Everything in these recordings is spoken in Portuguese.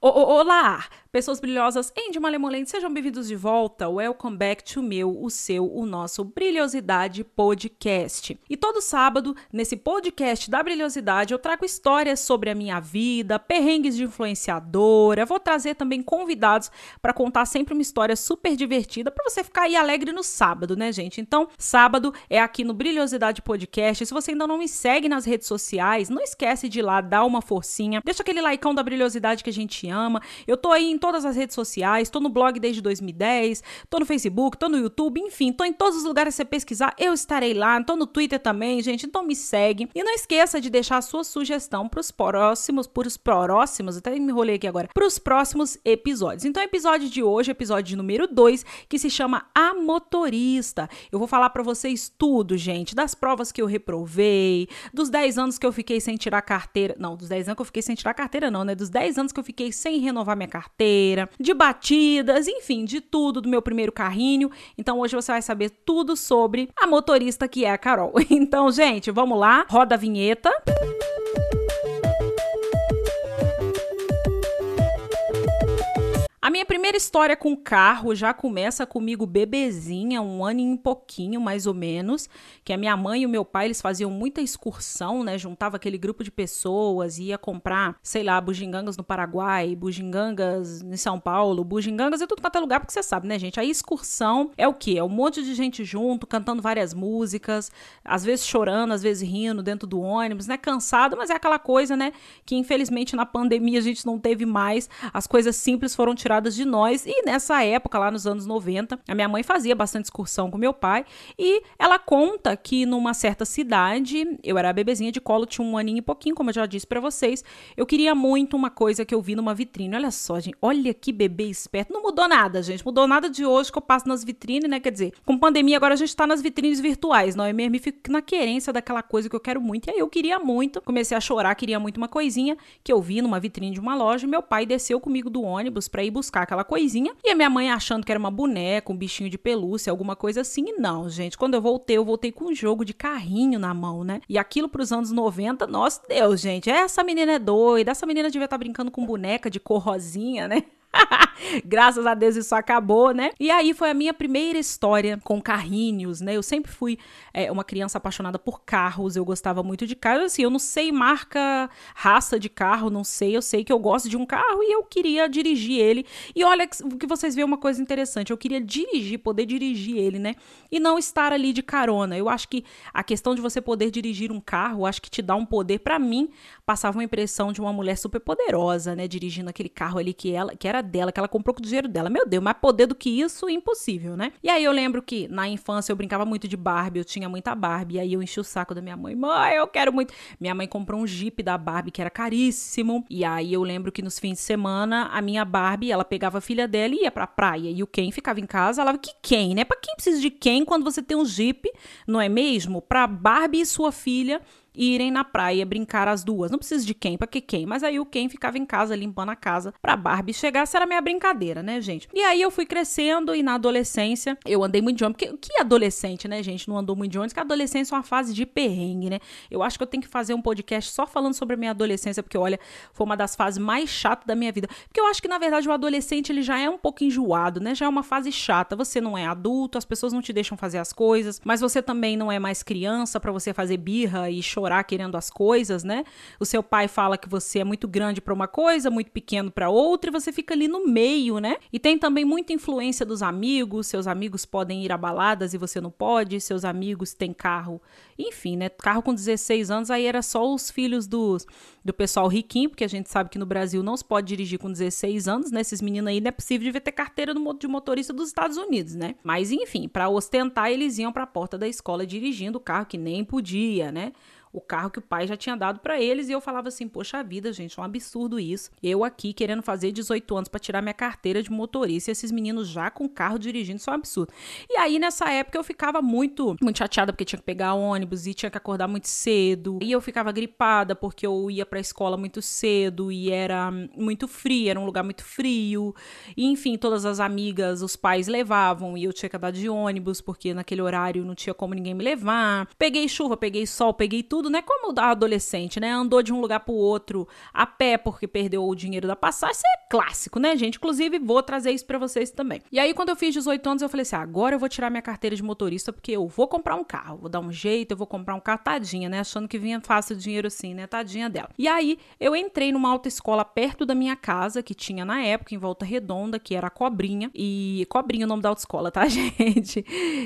Olá, pessoas brilhosas em de Malemolente, sejam bem-vindos de volta. Welcome back to meu, o seu, o nosso Brilhosidade Podcast. E todo sábado, nesse podcast da Brilhosidade, eu trago histórias sobre a minha vida, perrengues de influenciadora. Vou trazer também convidados para contar sempre uma história super divertida para você ficar aí alegre no sábado, né, gente? Então, sábado é aqui no Brilhosidade Podcast. Se você ainda não me segue nas redes sociais, não esquece de ir lá dar uma forcinha, deixa aquele likeão da brilhosidade que a gente ama. Eu tô aí em todas as redes sociais, tô no blog desde 2010, tô no Facebook, tô no YouTube, enfim, tô em todos os lugares que você pesquisar, eu estarei lá, tô no Twitter também, gente, então me segue. E não esqueça de deixar a sua sugestão pros próximos, pros próximos, até me enrolei aqui agora, pros próximos episódios. Então, episódio de hoje, episódio número 2, que se chama A Motorista. Eu vou falar para vocês tudo, gente, das provas que eu reprovei, dos 10 anos que eu fiquei sem tirar carteira, não, dos 10 anos que eu fiquei sem tirar carteira não, né, dos 10 anos que eu fiquei sem renovar minha carteira, de batidas, enfim, de tudo do meu primeiro carrinho. Então hoje você vai saber tudo sobre a motorista que é a Carol. Então, gente, vamos lá, roda a vinheta. A minha primeira história com carro já começa comigo bebezinha, um ano e um pouquinho, mais ou menos, que a minha mãe e o meu pai, eles faziam muita excursão, né? Juntava aquele grupo de pessoas, ia comprar, sei lá, bugigangas no Paraguai, bugigangas em São Paulo, bugigangas em tudo quanto é lugar, porque você sabe, né, gente? A excursão é o quê? É um monte de gente junto, cantando várias músicas, às vezes chorando, às vezes rindo dentro do ônibus, né? Cansado, mas é aquela coisa, né, que infelizmente na pandemia a gente não teve mais, as coisas simples foram tiradas de nós. E nessa época, lá nos anos 90, a minha mãe fazia bastante excursão com meu pai. E ela conta que numa certa cidade, eu era bebezinha de colo, tinha um aninho e pouquinho, como eu já disse para vocês. Eu queria muito uma coisa que eu vi numa vitrine. Olha só, gente, olha que bebê esperto. Não mudou nada, gente. Mudou nada de hoje que eu passo nas vitrines, né? Quer dizer, com pandemia agora a gente tá nas vitrines virtuais, não é mesmo? E fico na querência daquela coisa que eu quero muito. E aí eu queria muito, comecei a chorar, queria muito uma coisinha que eu vi numa vitrine de uma loja. Meu pai desceu comigo do ônibus para ir buscar aquela coisinha. E a minha mãe achando que era uma boneca, um bichinho de pelúcia, alguma coisa assim. E não, gente. Quando eu voltei, eu voltei com um jogo de carrinho na mão, né? E aquilo pros anos 90, nossa Deus, gente. Essa menina é doida. Essa menina devia estar tá brincando com boneca de cor rosinha, né? Graças a Deus isso acabou, né? E aí foi a minha primeira história com carrinhos, né? Eu sempre fui é, uma criança apaixonada por carros, eu gostava muito de carros. Assim, eu não sei marca, raça de carro, não sei. Eu sei que eu gosto de um carro e eu queria dirigir ele. E olha que vocês vê uma coisa interessante. Eu queria dirigir, poder dirigir ele, né? E não estar ali de carona. Eu acho que a questão de você poder dirigir um carro, acho que te dá um poder. para mim, passava uma impressão de uma mulher super poderosa, né? Dirigindo aquele carro ali que ela, que era dela, que ela comprou com o dinheiro dela. Meu Deus, mais poder do que isso, impossível, né? E aí eu lembro que na infância eu brincava muito de Barbie, eu tinha muita Barbie, e aí eu enchi o saco da minha mãe. Mãe, eu quero muito. Minha mãe comprou um Jeep da Barbie que era caríssimo. E aí eu lembro que nos fins de semana a minha Barbie, ela pegava a filha dela e ia pra praia. E o Ken ficava em casa, ela que Ken, né? Pra quem precisa de Ken quando você tem um Jeep, não é mesmo? Pra Barbie e sua filha irem na praia brincar as duas. Não precisa de quem, pra que quem? Mas aí o Ken ficava em casa limpando a casa pra Barbie chegar. Essa era minha brincadeira, né, gente? E aí eu fui crescendo e na adolescência eu andei muito de ônibus. Porque que adolescente, né, gente? Não andou muito de ônibus, que a adolescência é uma fase de perrengue, né? Eu acho que eu tenho que fazer um podcast só falando sobre a minha adolescência, porque olha, foi uma das fases mais chatas da minha vida. Porque eu acho que na verdade o adolescente ele já é um pouco enjoado, né? Já é uma fase chata. Você não é adulto, as pessoas não te deixam fazer as coisas, mas você também não é mais criança para você fazer birra e chorar chorar querendo as coisas, né? O seu pai fala que você é muito grande para uma coisa, muito pequeno para outra, e você fica ali no meio, né? E tem também muita influência dos amigos, seus amigos podem ir a baladas e você não pode, seus amigos têm carro, enfim, né? Carro com 16 anos, aí era só os filhos dos, do pessoal riquinho, porque a gente sabe que no Brasil não se pode dirigir com 16 anos, né? Esses meninos aí não é possível de ter carteira de motorista dos Estados Unidos, né? Mas enfim, para ostentar, eles iam para a porta da escola dirigindo o carro que nem podia, né? O carro que o pai já tinha dado para eles e eu falava assim: "Poxa vida, gente, é um absurdo isso. Eu aqui querendo fazer 18 anos para tirar minha carteira de motorista e esses meninos já com carro dirigindo, isso é um absurdo". E aí nessa época eu ficava muito muito chateada porque tinha que pegar ônibus e tinha que acordar muito cedo. E eu ficava gripada porque eu ia para a escola muito cedo e era muito frio, era um lugar muito frio. E, enfim, todas as amigas, os pais levavam e eu tinha que andar de ônibus porque naquele horário não tinha como ninguém me levar. Peguei chuva, peguei sol, peguei tudo tudo, né? Como a adolescente, né? Andou de um lugar pro outro a pé porque perdeu o dinheiro da passagem. Isso é clássico, né, gente? Inclusive, vou trazer isso para vocês também. E aí, quando eu fiz 18 anos, eu falei assim: ah, agora eu vou tirar minha carteira de motorista porque eu vou comprar um carro. Vou dar um jeito, eu vou comprar um carro, tadinha, né? Achando que vinha fácil dinheiro assim, né? Tadinha dela. E aí, eu entrei numa autoescola perto da minha casa, que tinha na época, em Volta Redonda, que era a Cobrinha. E Cobrinha é o nome da autoescola, tá, gente?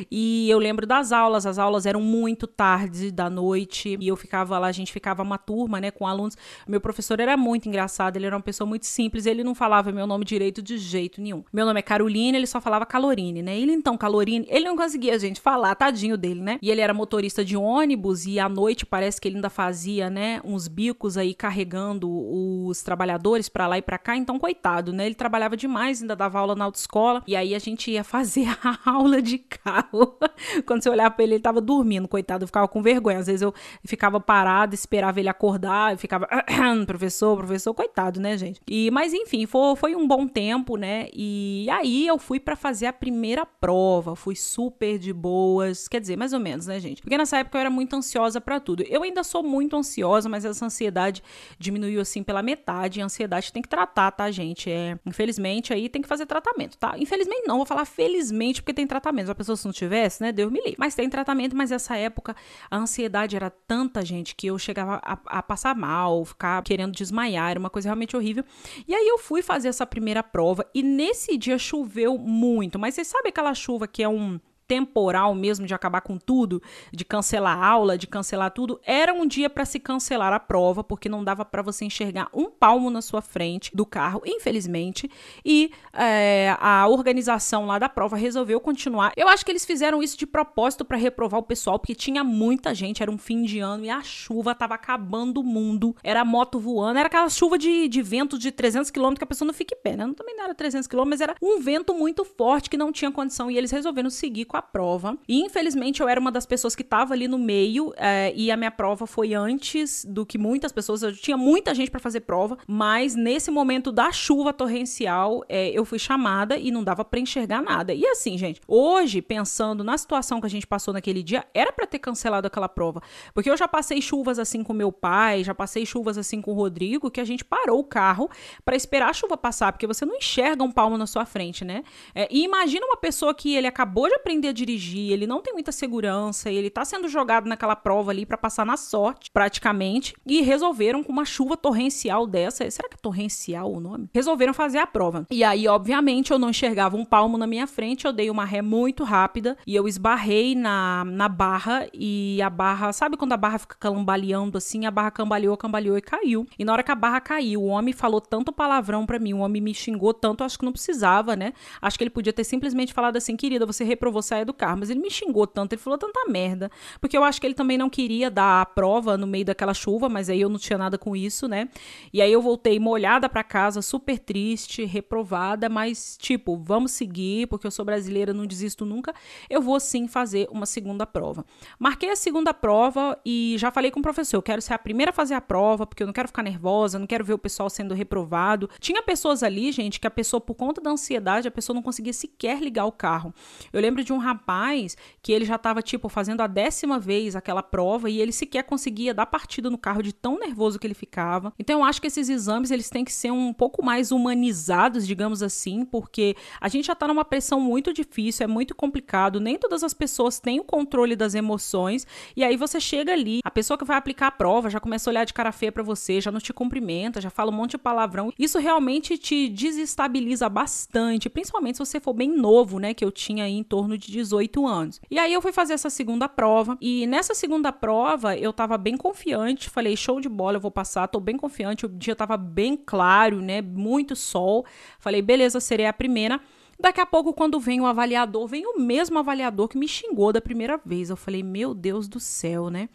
E eu lembro das aulas, as aulas eram muito tarde da noite e eu ficava lá, a gente ficava uma turma, né, com alunos. Meu professor era muito engraçado, ele era uma pessoa muito simples, ele não falava meu nome direito de jeito nenhum. Meu nome é Caroline, ele só falava Calorine, né? Ele então, Calorine, ele não conseguia, gente, falar, tadinho dele, né? E ele era motorista de ônibus e à noite parece que ele ainda fazia, né, uns bicos aí carregando os trabalhadores para lá e para cá, então coitado, né? Ele trabalhava demais, ainda dava aula na autoescola e aí a gente ia fazer a aula de carro. Quando você olhava para ele, ele tava dormindo, coitado, eu ficava com vergonha. Às vezes eu ficava parada, esperava ele acordar, ficava, professor, professor, coitado, né, gente? E, mas enfim, foi, foi um bom tempo, né? E aí eu fui para fazer a primeira prova, fui super de boas, quer dizer, mais ou menos, né, gente? Porque nessa época eu era muito ansiosa para tudo. Eu ainda sou muito ansiosa, mas essa ansiedade diminuiu assim pela metade. A ansiedade tem que tratar, tá, gente? É, infelizmente aí tem que fazer tratamento, tá? Infelizmente não, vou falar felizmente porque tem tratamento. A pessoa se não tivesse, né, Deus me livre. Mas tem tratamento, mas essa época a ansiedade era tanta gente que eu chegava a, a passar mal, ficar querendo desmaiar, era uma coisa realmente horrível. E aí eu fui fazer essa primeira prova e nesse dia choveu muito, mas você sabe aquela chuva que é um temporal mesmo de acabar com tudo, de cancelar a aula, de cancelar tudo, era um dia para se cancelar a prova, porque não dava para você enxergar um palmo na sua frente do carro, infelizmente, e é, a organização lá da prova resolveu continuar. Eu acho que eles fizeram isso de propósito para reprovar o pessoal, porque tinha muita gente, era um fim de ano e a chuva tava acabando o mundo, era moto voando, era aquela chuva de, de vento de 300 km que a pessoa não fica em pé, né? Não, também não era 300 km, mas era um vento muito forte que não tinha condição e eles resolveram seguir com a prova. E infelizmente eu era uma das pessoas que estava ali no meio é, e a minha prova foi antes do que muitas pessoas. Eu tinha muita gente para fazer prova, mas nesse momento da chuva torrencial é, eu fui chamada e não dava para enxergar nada. E assim, gente, hoje pensando na situação que a gente passou naquele dia, era para ter cancelado aquela prova, porque eu já passei chuvas assim com meu pai, já passei chuvas assim com o Rodrigo, que a gente parou o carro para esperar a chuva passar, porque você não enxerga um palmo na sua frente, né? É, e imagina uma pessoa que ele acabou de aprender aprender a dirigir, ele não tem muita segurança, ele tá sendo jogado naquela prova ali para passar na sorte, praticamente, e resolveram com uma chuva torrencial dessa, será que é torrencial o nome? Resolveram fazer a prova. E aí, obviamente, eu não enxergava um palmo na minha frente, eu dei uma ré muito rápida e eu esbarrei na, na barra e a barra, sabe quando a barra fica cambaleando assim? A barra cambaleou, cambaleou e caiu. E na hora que a barra caiu, o homem falou tanto palavrão para mim, o homem me xingou tanto, acho que não precisava, né? Acho que ele podia ter simplesmente falado assim, querida, você reprovou saia do carro. Mas ele me xingou tanto, ele falou tanta merda. Porque eu acho que ele também não queria dar a prova no meio daquela chuva, mas aí eu não tinha nada com isso, né? E aí eu voltei molhada para casa, super triste, reprovada, mas tipo, vamos seguir, porque eu sou brasileira, não desisto nunca. Eu vou sim fazer uma segunda prova. Marquei a segunda prova e já falei com o professor, eu quero ser a primeira a fazer a prova, porque eu não quero ficar nervosa, não quero ver o pessoal sendo reprovado. Tinha pessoas ali, gente, que a pessoa por conta da ansiedade, a pessoa não conseguia sequer ligar o carro. Eu lembro de um rapaz que ele já estava, tipo, fazendo a décima vez aquela prova e ele sequer conseguia dar partida no carro de tão nervoso que ele ficava. Então, eu acho que esses exames, eles têm que ser um pouco mais humanizados, digamos assim, porque a gente já está numa pressão muito difícil, é muito complicado, nem todas as pessoas têm o controle das emoções, e aí você chega ali, a pessoa que vai aplicar a prova já começa a olhar de cara feia para você, já não te cumprimenta, já fala um monte de palavrão. Isso realmente te desestabiliza bastante, principalmente se você for bem novo, né, que eu tinha aí em torno de 18 anos. E aí eu fui fazer essa segunda prova e nessa segunda prova eu tava bem confiante, falei show de bola, eu vou passar, tô bem confiante, o dia tava bem claro, né, muito sol. Falei, beleza, serei a primeira. Daqui a pouco, quando vem o avaliador, vem o mesmo avaliador que me xingou da primeira vez. Eu falei, meu Deus do céu, né?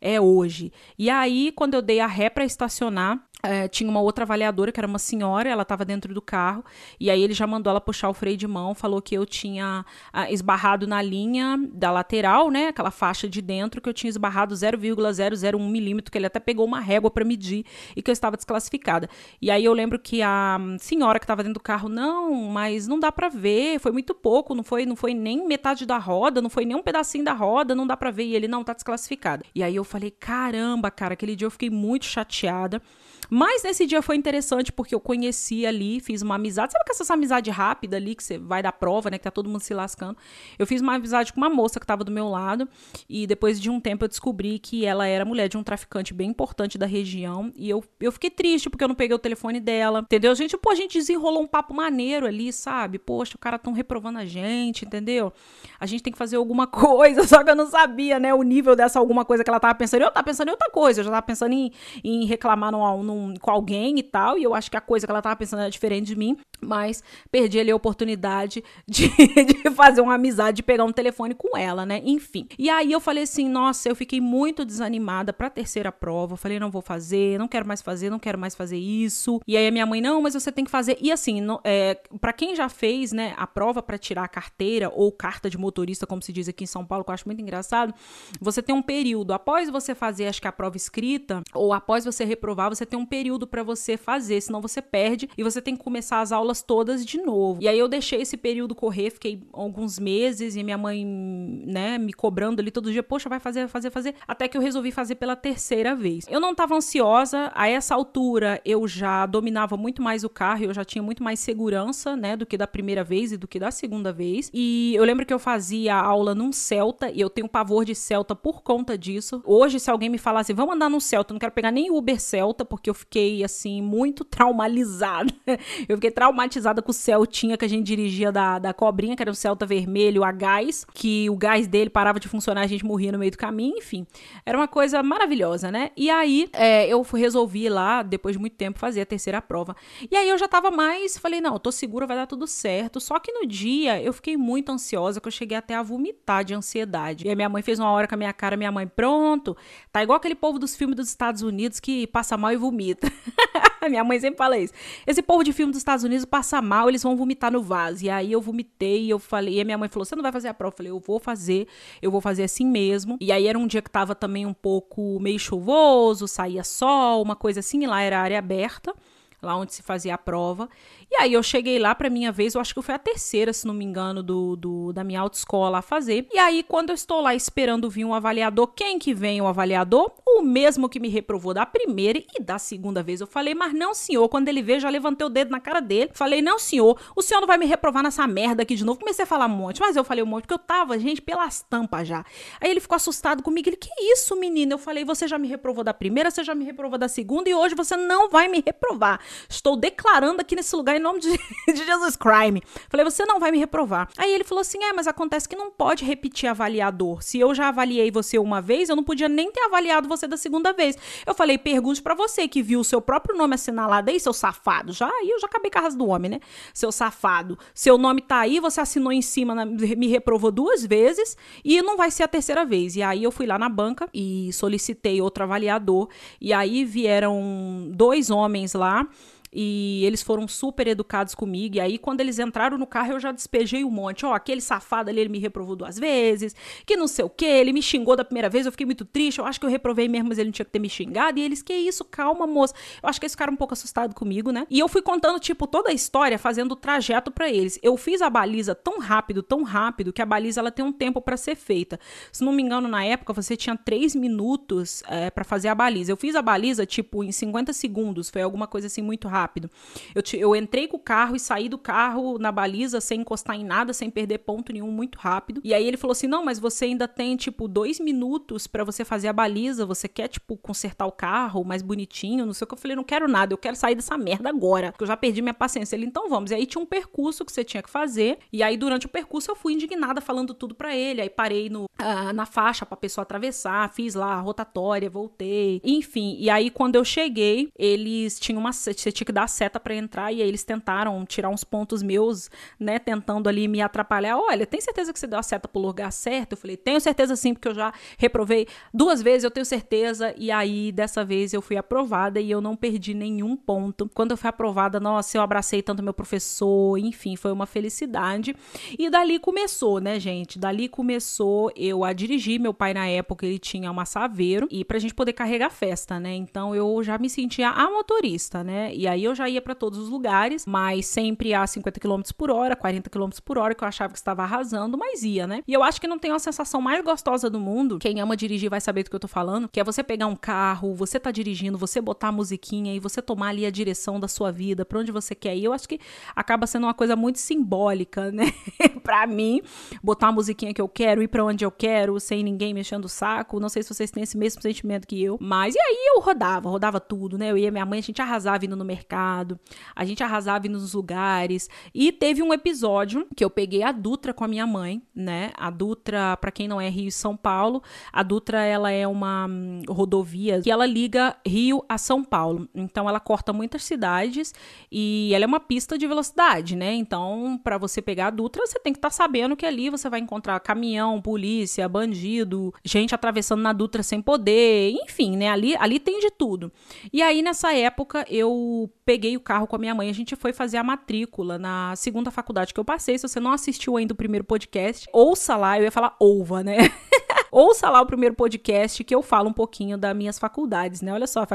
É hoje. E aí, quando eu dei a ré para estacionar, é, tinha uma outra avaliadora, que era uma senhora, ela estava dentro do carro, e aí ele já mandou ela puxar o freio de mão, falou que eu tinha ah, esbarrado na linha da lateral, né, aquela faixa de dentro, que eu tinha esbarrado 0,001 milímetro, que ele até pegou uma régua para medir e que eu estava desclassificada. E aí eu lembro que a senhora que estava dentro do carro, não, mas não dá para ver, foi muito pouco, não foi, não foi nem metade da roda, não foi nem um pedacinho da roda, não dá para ver, e ele não tá desclassificado. E aí eu falei, caramba, cara, aquele dia eu fiquei muito chateada. Mas nesse dia foi interessante porque eu conheci ali, fiz uma amizade. Sabe que essa amizade rápida ali, que você vai dar prova, né? Que tá todo mundo se lascando. Eu fiz uma amizade com uma moça que tava do meu lado. E depois de um tempo eu descobri que ela era mulher de um traficante bem importante da região. E eu, eu fiquei triste porque eu não peguei o telefone dela. Entendeu? Gente, pô, a gente desenrolou um papo maneiro ali, sabe? Poxa, o cara tão reprovando a gente, entendeu? A gente tem que fazer alguma coisa. Só que eu não sabia, né? O nível dessa alguma coisa que ela tava pensando. Eu tava pensando em outra coisa. Eu já tava pensando em, em reclamar num, num com, alguém e tal, e eu acho que a coisa que ela tava pensando era diferente de mim, mas perdi ali a oportunidade de, de fazer uma amizade, de pegar um telefone com ela, né? Enfim. E aí eu falei assim, nossa, eu fiquei muito desanimada pra terceira prova. Eu falei, não vou fazer, não quero mais fazer, não quero mais fazer isso. E aí a minha mãe, não, mas você tem que fazer. E assim, no, é, para quem já fez, né, a prova para tirar a carteira ou carta de motorista, como se diz aqui em São Paulo, que eu acho muito engraçado, você tem um período após você fazer, acho que a prova escrita, ou após você reprovar, você tem um período para você fazer, senão você perde e você tem que começar as aulas todas de novo. E aí eu deixei esse período correr, fiquei alguns meses e minha mãe, né, me cobrando ali todo dia, poxa, vai fazer, fazer, fazer, até que eu resolvi fazer pela terceira vez. Eu não tava ansiosa, a essa altura eu já dominava muito mais o carro, eu já tinha muito mais segurança, né, do que da primeira vez e do que da segunda vez. E eu lembro que eu fazia aula num Celta e eu tenho pavor de Celta por conta disso. Hoje, se alguém me falasse, vamos andar num Celta, eu não quero pegar nem Uber Celta, porque eu fiquei assim, muito traumatizada. Eu fiquei traumatizada com o Celtinha que a gente dirigia da, da cobrinha, que era um Celta vermelho a gás, que o gás dele parava de funcionar, a gente morria no meio do caminho, enfim. Era uma coisa maravilhosa, né? E aí é, eu resolvi lá, depois de muito tempo, fazer a terceira prova. E aí eu já tava mais, falei, não, tô segura, vai dar tudo certo. Só que no dia eu fiquei muito ansiosa, que eu cheguei até a vomitar de ansiedade. E a minha mãe fez uma hora com a minha cara, minha mãe, pronto, tá igual aquele povo dos filmes dos Estados Unidos que passa mal e vomita. Minha mãe sempre fala isso. Esse povo de filme dos Estados Unidos passa mal, eles vão vomitar no vaso. E aí eu vomitei eu falei, e a minha mãe falou: "Você não vai fazer a prova?" Eu falei: "Eu vou fazer, eu vou fazer assim mesmo". E aí era um dia que tava também um pouco meio chuvoso, saía sol, uma coisa assim, e lá era área aberta lá onde se fazia a prova. E aí eu cheguei lá para minha vez, eu acho que foi a terceira, se não me engano, do, do, da minha autoescola a fazer. E aí quando eu estou lá esperando vir um avaliador, quem que vem o avaliador? O mesmo que me reprovou da primeira e da segunda vez. Eu falei, mas não, senhor. Quando ele veio, já levantei o dedo na cara dele. Falei, não, senhor, o senhor não vai me reprovar nessa merda aqui de novo. Comecei a falar um monte, mas eu falei um monte, porque eu tava, gente, pelas tampas já. Aí ele ficou assustado comigo. Ele, que isso, menina? Eu falei, você já me reprovou da primeira, você já me reprovou da segunda e hoje você não vai me reprovar. Estou declarando aqui nesse lugar em nome de, de Jesus Crime. Falei, você não vai me reprovar. Aí ele falou assim: é, mas acontece que não pode repetir avaliador. Se eu já avaliei você uma vez, eu não podia nem ter avaliado você da segunda vez. Eu falei, pergunte para você que viu o seu próprio nome assinalado aí, seu safado. Já aí eu já acabei com a raça do homem, né? Seu safado. Seu nome tá aí, você assinou em cima, na, me reprovou duas vezes e não vai ser a terceira vez. E aí eu fui lá na banca e solicitei outro avaliador. E aí vieram dois homens lá e eles foram super educados comigo. E aí, quando eles entraram no carro, eu já despejei um monte. Ó, oh, aquele safado ali, ele me reprovou duas vezes, que não sei o que, ele me xingou da primeira vez, eu fiquei muito triste. Eu acho que eu reprovei mesmo, mas ele não tinha que ter me xingado. E eles, que isso, calma, moça. Eu acho que eles ficaram um pouco assustados comigo, né? E eu fui contando, tipo, toda a história, fazendo o trajeto para eles. Eu fiz a baliza tão rápido, tão rápido, que a baliza ela tem um tempo para ser feita. Se não me engano, na época, você tinha três minutos é, para fazer a baliza. Eu fiz a baliza, tipo, em 50 segundos. Foi alguma coisa assim muito rápido rápido. Eu, te, eu entrei com o carro e saí do carro na baliza sem encostar em nada, sem perder ponto nenhum, muito rápido. E aí ele falou assim: não, mas você ainda tem, tipo, dois minutos para você fazer a baliza. Você quer, tipo, consertar o carro mais bonitinho? Não sei o que. Eu falei: não quero nada, eu quero sair dessa merda agora. Porque eu já perdi minha paciência. Ele, então vamos. E aí tinha um percurso que você tinha que fazer. E aí durante o percurso eu fui indignada falando tudo para ele. Aí parei no, uh, na faixa pra pessoa atravessar, fiz lá a rotatória, voltei. Enfim, e aí quando eu cheguei, eles tinham uma. Você tinha que dar seta para entrar e aí eles tentaram tirar uns pontos meus, né, tentando ali me atrapalhar. Olha, tem certeza que você deu a seta pro lugar certo? Eu falei, tenho certeza sim, porque eu já reprovei duas vezes, eu tenho certeza. E aí dessa vez eu fui aprovada e eu não perdi nenhum ponto. Quando eu fui aprovada, nossa, eu abracei tanto meu professor, enfim, foi uma felicidade. E dali começou, né, gente? Dali começou eu a dirigir. Meu pai na época ele tinha uma Saveiro e pra gente poder carregar festa, né? Então eu já me sentia a motorista, né? E aí aí eu já ia para todos os lugares, mas sempre a 50 km por hora, 40 km por hora, que eu achava que estava arrasando, mas ia, né? E eu acho que não tem uma sensação mais gostosa do mundo, quem ama dirigir vai saber do que eu tô falando, que é você pegar um carro, você tá dirigindo, você botar a musiquinha e você tomar ali a direção da sua vida, para onde você quer ir. Eu acho que acaba sendo uma coisa muito simbólica, né? para mim, botar a musiquinha que eu quero, ir para onde eu quero, sem ninguém mexendo o saco. Não sei se vocês têm esse mesmo sentimento que eu, mas e aí eu rodava, rodava tudo, né? Eu ia minha mãe, a gente arrasava indo no mercado, a gente arrasava nos lugares. E teve um episódio que eu peguei a Dutra com a minha mãe, né? A Dutra, para quem não é Rio e São Paulo, a Dutra ela é uma hum, rodovia que ela liga Rio a São Paulo. Então ela corta muitas cidades e ela é uma pista de velocidade, né? Então, para você pegar a Dutra, você tem que estar tá sabendo que ali você vai encontrar caminhão, polícia, bandido, gente atravessando na Dutra sem poder, enfim, né? Ali, ali tem de tudo. E aí nessa época eu peguei o carro com a minha mãe, a gente foi fazer a matrícula na segunda faculdade que eu passei. Se você não assistiu ainda o primeiro podcast, ouça lá, eu ia falar ouva, né? Ouça lá o primeiro podcast que eu falo um pouquinho das minhas faculdades, né? Olha só,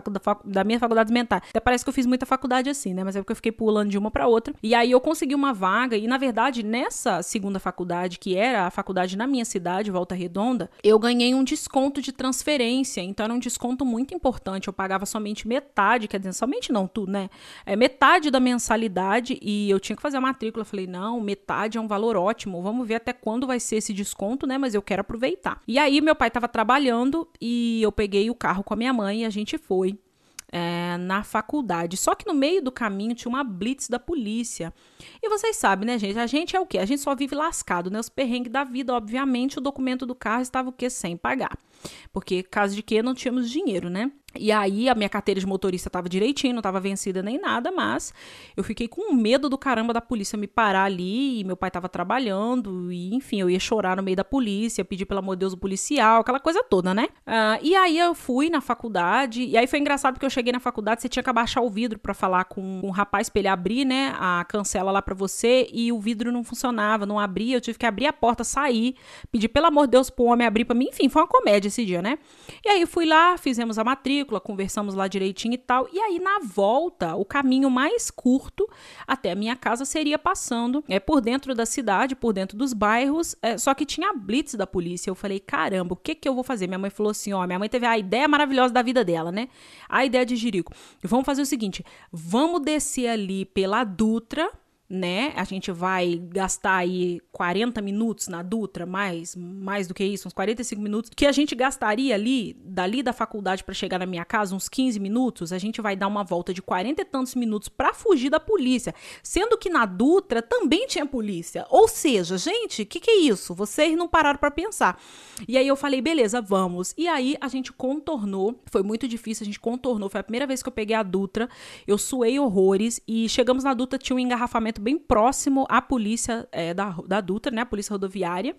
da minha faculdade mental. Até parece que eu fiz muita faculdade assim, né? Mas é porque eu fiquei pulando de uma para outra. E aí eu consegui uma vaga e na verdade nessa segunda faculdade, que era a faculdade na minha cidade, Volta Redonda, eu ganhei um desconto de transferência. Então era um desconto muito importante. Eu pagava somente metade, quer dizer, somente não tudo, né? É metade da mensalidade e eu tinha que fazer a matrícula. Eu falei, não, metade é um valor ótimo. Vamos ver até quando vai ser esse desconto, né? Mas eu quero aproveitar. E aí meu pai estava trabalhando e eu peguei o carro com a minha mãe e a gente foi é, na faculdade. Só que no meio do caminho tinha uma blitz da polícia. E vocês sabem, né, gente? A gente é o quê? A gente só vive lascado, né? Os perrengues da vida, obviamente, o documento do carro estava o quê? Sem pagar. Porque, caso de que, não tínhamos dinheiro, né? E aí a minha carteira de motorista estava direitinho, não estava vencida nem nada, mas eu fiquei com medo do caramba da polícia me parar ali, e meu pai estava trabalhando, e enfim, eu ia chorar no meio da polícia, pedir pelo amor de Deus o policial, aquela coisa toda, né? Uh, e aí eu fui na faculdade, e aí foi engraçado porque eu cheguei na faculdade, você tinha que abaixar o vidro para falar com, o rapaz pra ele abrir, né, a cancela lá para você, e o vidro não funcionava, não abria, eu tive que abrir a porta, sair, pedir pelo amor de Deus pro homem abrir para mim, enfim, foi uma comédia esse dia, né? E aí fui lá, fizemos a matrícula, matrícula, conversamos lá direitinho e tal. E aí, na volta, o caminho mais curto até a minha casa seria passando é, por dentro da cidade, por dentro dos bairros. É, só que tinha a blitz da polícia. Eu falei, caramba, o que que eu vou fazer? Minha mãe falou assim: ó, minha mãe teve a ideia maravilhosa da vida dela, né? A ideia de Jerico. Vamos fazer o seguinte: vamos descer ali pela Dutra né? A gente vai gastar aí 40 minutos na Dutra, mais, mais do que isso, uns 45 minutos, que a gente gastaria ali, dali da faculdade para chegar na minha casa, uns 15 minutos, a gente vai dar uma volta de 40 e tantos minutos para fugir da polícia, sendo que na Dutra também tinha polícia. Ou seja, gente, o que, que é isso? Vocês não pararam para pensar. E aí eu falei, beleza, vamos. E aí a gente contornou, foi muito difícil, a gente contornou, foi a primeira vez que eu peguei a Dutra, eu suei horrores e chegamos na Dutra, tinha um engarrafamento bem próximo à polícia é, da, da Dutra, né? A polícia rodoviária.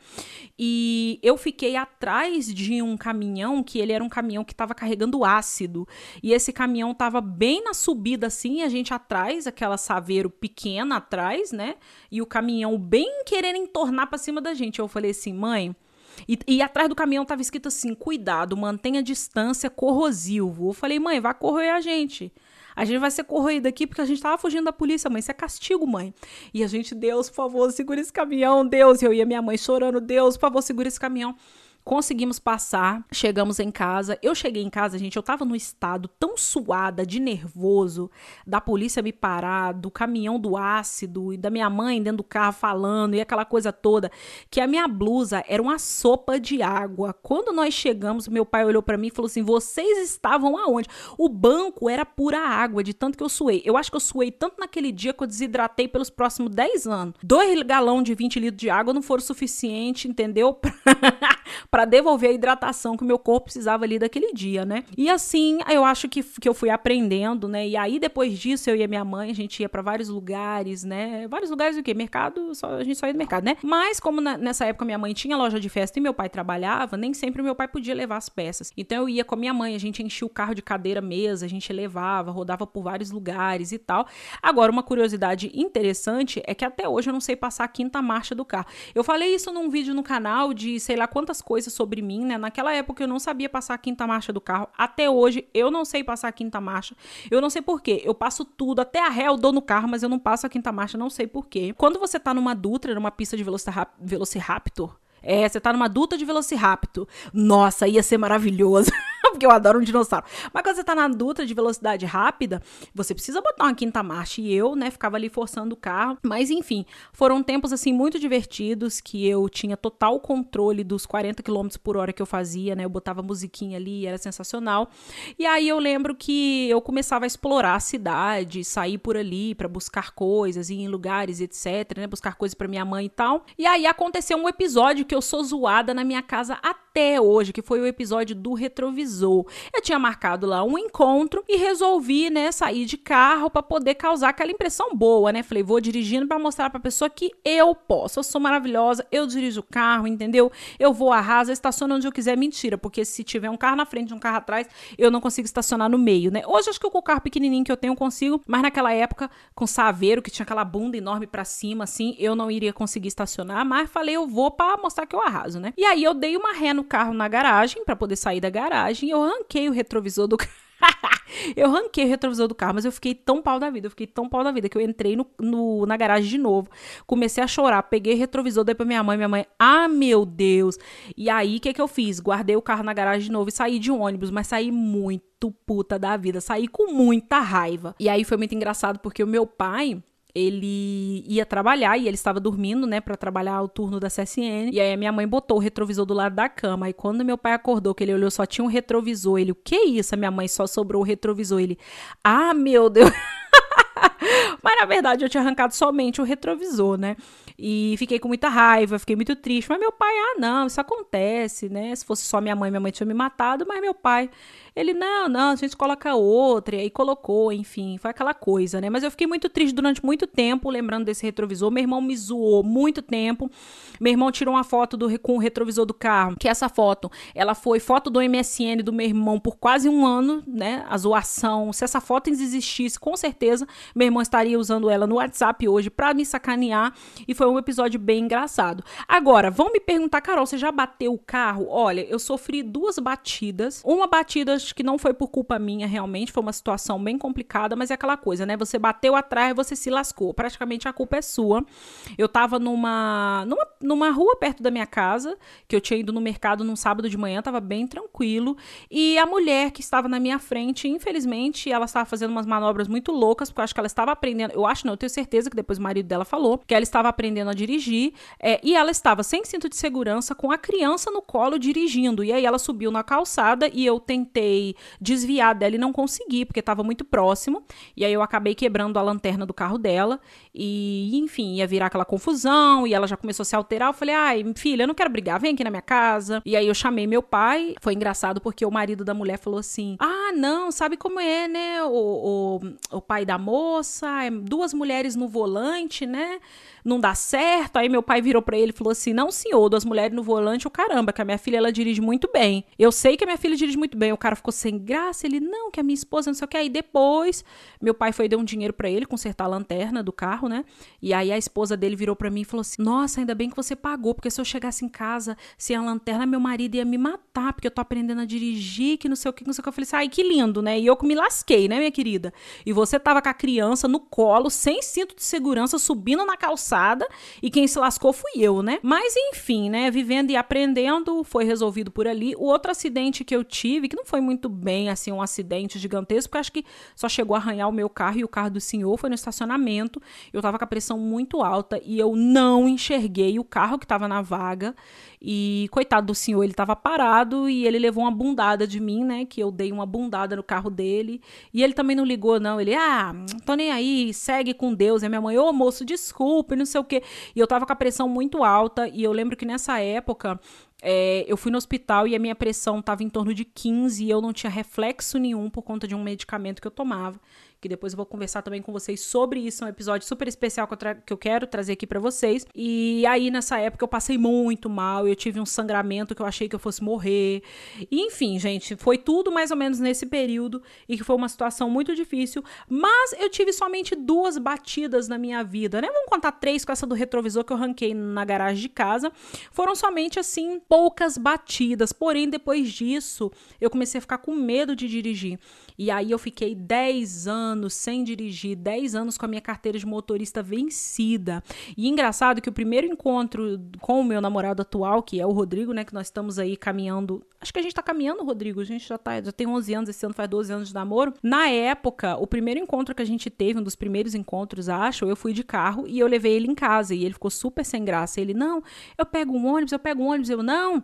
E eu fiquei atrás de um caminhão que ele era um caminhão que estava carregando ácido. E esse caminhão estava bem na subida, assim, a gente atrás, aquela saveiro pequena atrás, né? E o caminhão bem querendo entornar para cima da gente. Eu falei assim, mãe. E, e, atrás do caminhão tava escrito assim: cuidado, mantenha distância corrosivo. Eu falei, mãe, vai corroer a gente. A gente vai ser corroído aqui porque a gente tava fugindo da polícia, mãe. Isso é castigo, mãe. E a gente, Deus, por favor, segura esse caminhão, Deus. E eu ia minha mãe chorando, Deus, por favor, segura esse caminhão. Conseguimos passar, chegamos em casa. Eu cheguei em casa, gente, eu tava no estado tão suada, de nervoso, da polícia me parar, do caminhão do ácido e da minha mãe dentro do carro falando e aquela coisa toda, que a minha blusa era uma sopa de água. Quando nós chegamos, meu pai olhou para mim e falou assim: "Vocês estavam aonde?" O banco era pura água, de tanto que eu suei. Eu acho que eu suei tanto naquele dia que eu desidratei pelos próximos 10 anos. Dois galão de 20 litros de água não foram suficiente, entendeu? para devolver a hidratação que o meu corpo precisava ali daquele dia, né? E assim, eu acho que, que eu fui aprendendo, né? E aí depois disso eu e a minha mãe, a gente ia para vários lugares, né? Vários lugares o quê? Mercado, só, a gente só ia no mercado, né? Mas como na, nessa época minha mãe tinha loja de festa e meu pai trabalhava, nem sempre meu pai podia levar as peças. Então eu ia com a minha mãe, a gente enchia o carro de cadeira, mesa, a gente levava, rodava por vários lugares e tal. Agora, uma curiosidade interessante é que até hoje eu não sei passar a quinta marcha do carro. Eu falei isso num vídeo no canal de sei lá quantas muitas sobre mim, né? Naquela época eu não sabia passar a quinta marcha do carro. Até hoje eu não sei passar a quinta marcha. Eu não sei porquê. Eu passo tudo, até a ré eu dou no carro, mas eu não passo a quinta marcha, não sei porquê. Quando você tá numa Dutra, numa pista de Velociraptor, é, você tá numa duta de Velociraptor. Nossa, ia ser maravilhoso. porque eu adoro um dinossauro. Mas quando você tá na duta de velocidade rápida, você precisa botar uma quinta marcha. E eu, né, ficava ali forçando o carro. Mas enfim, foram tempos assim muito divertidos que eu tinha total controle dos 40 km por hora que eu fazia, né? Eu botava musiquinha ali, era sensacional. E aí eu lembro que eu começava a explorar a cidade, sair por ali para buscar coisas, ir em lugares, etc, né? Buscar coisas para minha mãe e tal. E aí aconteceu um episódio que eu sou zoada na minha casa até hoje, que foi o episódio do retrovisor. Eu tinha marcado lá um encontro e resolvi, né, sair de carro para poder causar aquela impressão boa, né? Falei, vou dirigindo para mostrar para pessoa que eu posso, eu sou maravilhosa, eu dirijo o carro, entendeu? Eu vou arrasa, estaciono onde eu quiser, mentira, porque se tiver um carro na frente um carro atrás, eu não consigo estacionar no meio, né? Hoje acho que com o carro pequenininho que eu tenho consigo, mas naquela época com saveiro que tinha aquela bunda enorme para cima assim, eu não iria conseguir estacionar, mas falei, eu vou para mostrar que eu arraso, né? E aí eu dei uma ré no carro na garagem para poder sair da garagem, eu ranquei o retrovisor do carro. eu ranquei o retrovisor do carro, mas eu fiquei tão pau da vida, eu fiquei tão pau da vida que eu entrei no, no, na garagem de novo, comecei a chorar, peguei o retrovisor, dei pra minha mãe, minha mãe, ah, meu Deus. E aí, o que que eu fiz? Guardei o carro na garagem de novo e saí de ônibus, mas saí muito puta da vida, saí com muita raiva. E aí foi muito engraçado porque o meu pai, ele ia trabalhar e ele estava dormindo, né, para trabalhar o turno da CSN. E aí a minha mãe botou o retrovisor do lado da cama. E quando meu pai acordou, que ele olhou, só tinha um retrovisor. Ele, o que é isso? A minha mãe só sobrou o retrovisor. Ele, ah, meu Deus. Mas na verdade eu tinha arrancado somente o retrovisor, né? E fiquei com muita raiva, fiquei muito triste. Mas meu pai, ah, não, isso acontece, né? Se fosse só minha mãe, minha mãe tinha me matado, mas meu pai, ele, não, não, a gente coloca outra, e aí colocou, enfim, foi aquela coisa, né? Mas eu fiquei muito triste durante muito tempo, lembrando desse retrovisor. Meu irmão me zoou muito tempo. Meu irmão tirou uma foto do, com o retrovisor do carro, que essa foto, ela foi foto do MSN do meu irmão por quase um ano, né? A zoação. Se essa foto existisse, com certeza, meu irmão estaria usando ela no WhatsApp hoje para me sacanear. E foi um episódio bem engraçado. Agora, vão me perguntar, Carol, você já bateu o carro? Olha, eu sofri duas batidas. Uma batida que não foi por culpa minha, realmente, foi uma situação bem complicada, mas é aquela coisa, né? Você bateu atrás, você se lascou. Praticamente a culpa é sua. Eu tava numa, numa, numa rua perto da minha casa, que eu tinha ido no mercado num sábado de manhã, tava bem tranquilo, e a mulher que estava na minha frente, infelizmente, ela estava fazendo umas manobras muito loucas, porque eu acho que ela estava aprendendo, eu acho não, eu tenho certeza que depois o marido dela falou, que ela estava aprendendo a dirigir, é, e ela estava sem cinto de segurança, com a criança no colo dirigindo, e aí ela subiu na calçada e eu tentei tentei desviar dela e não consegui, porque estava muito próximo. E aí eu acabei quebrando a lanterna do carro dela. E, enfim, ia virar aquela confusão. E ela já começou a se alterar. Eu falei, ai, filha, eu não quero brigar, vem aqui na minha casa. E aí eu chamei meu pai. Foi engraçado porque o marido da mulher falou assim: Ah, não, sabe como é, né? O, o, o pai da moça, é duas mulheres no volante, né? não dá certo. Aí meu pai virou para ele e falou assim: Não, senhor, duas mulheres no volante, o caramba, que a minha filha ela dirige muito bem. Eu sei que a minha filha dirige muito bem. O cara ficou sem graça. Ele, não, que a minha esposa não sei o que. Aí depois, meu pai foi deu um dinheiro para ele consertar a lanterna do carro, né? E aí a esposa dele virou para mim e falou assim: Nossa, ainda bem que você pagou, porque se eu chegasse em casa sem a lanterna, meu marido ia me matar, porque eu tô aprendendo a dirigir, que não sei o que, não sei o que. Eu falei assim: Ai, que lindo, né? E eu que me lasquei, né, minha querida? E você tava com a criança no colo, sem cinto de segurança, subindo na calçada e quem se lascou fui eu, né? Mas enfim, né? Vivendo e aprendendo, foi resolvido por ali. O outro acidente que eu tive, que não foi muito bem assim um acidente gigantesco, porque acho que só chegou a arranhar o meu carro e o carro do senhor foi no estacionamento. Eu tava com a pressão muito alta e eu não enxerguei o carro que tava na vaga. E coitado do senhor, ele tava parado e ele levou uma bundada de mim, né? Que eu dei uma bundada no carro dele. E ele também não ligou, não. Ele, ah, tô nem aí, segue com Deus. E minha mãe, ô moço, desculpe, não sei o quê. E eu tava com a pressão muito alta. E eu lembro que nessa época é, eu fui no hospital e a minha pressão estava em torno de 15 e eu não tinha reflexo nenhum por conta de um medicamento que eu tomava, que depois eu vou conversar também com vocês sobre isso, é um episódio super especial que eu, que eu quero trazer aqui para vocês. E aí nessa época eu passei muito mal, eu tive um sangramento que eu achei que eu fosse morrer. E, enfim, gente, foi tudo mais ou menos nesse período e que foi uma situação muito difícil, mas eu tive somente duas batidas na minha vida, né? Vamos contar três com essa do retrovisor que eu ranquei na garagem de casa. Foram somente assim poucas batidas, porém depois disso eu comecei a ficar com medo de dirigir. E aí eu fiquei 10 anos sem dirigir, 10 anos com a minha carteira de motorista vencida. E engraçado que o primeiro encontro com o meu namorado atual, que é o Rodrigo, né, que nós estamos aí caminhando, acho que a gente tá caminhando, Rodrigo, a gente já tá, já tem 11 anos, esse ano faz 12 anos de namoro. Na época, o primeiro encontro que a gente teve, um dos primeiros encontros, acho, eu fui de carro e eu levei ele em casa e ele ficou super sem graça. Ele, não, eu pego um ônibus, eu pego um ônibus, eu, não,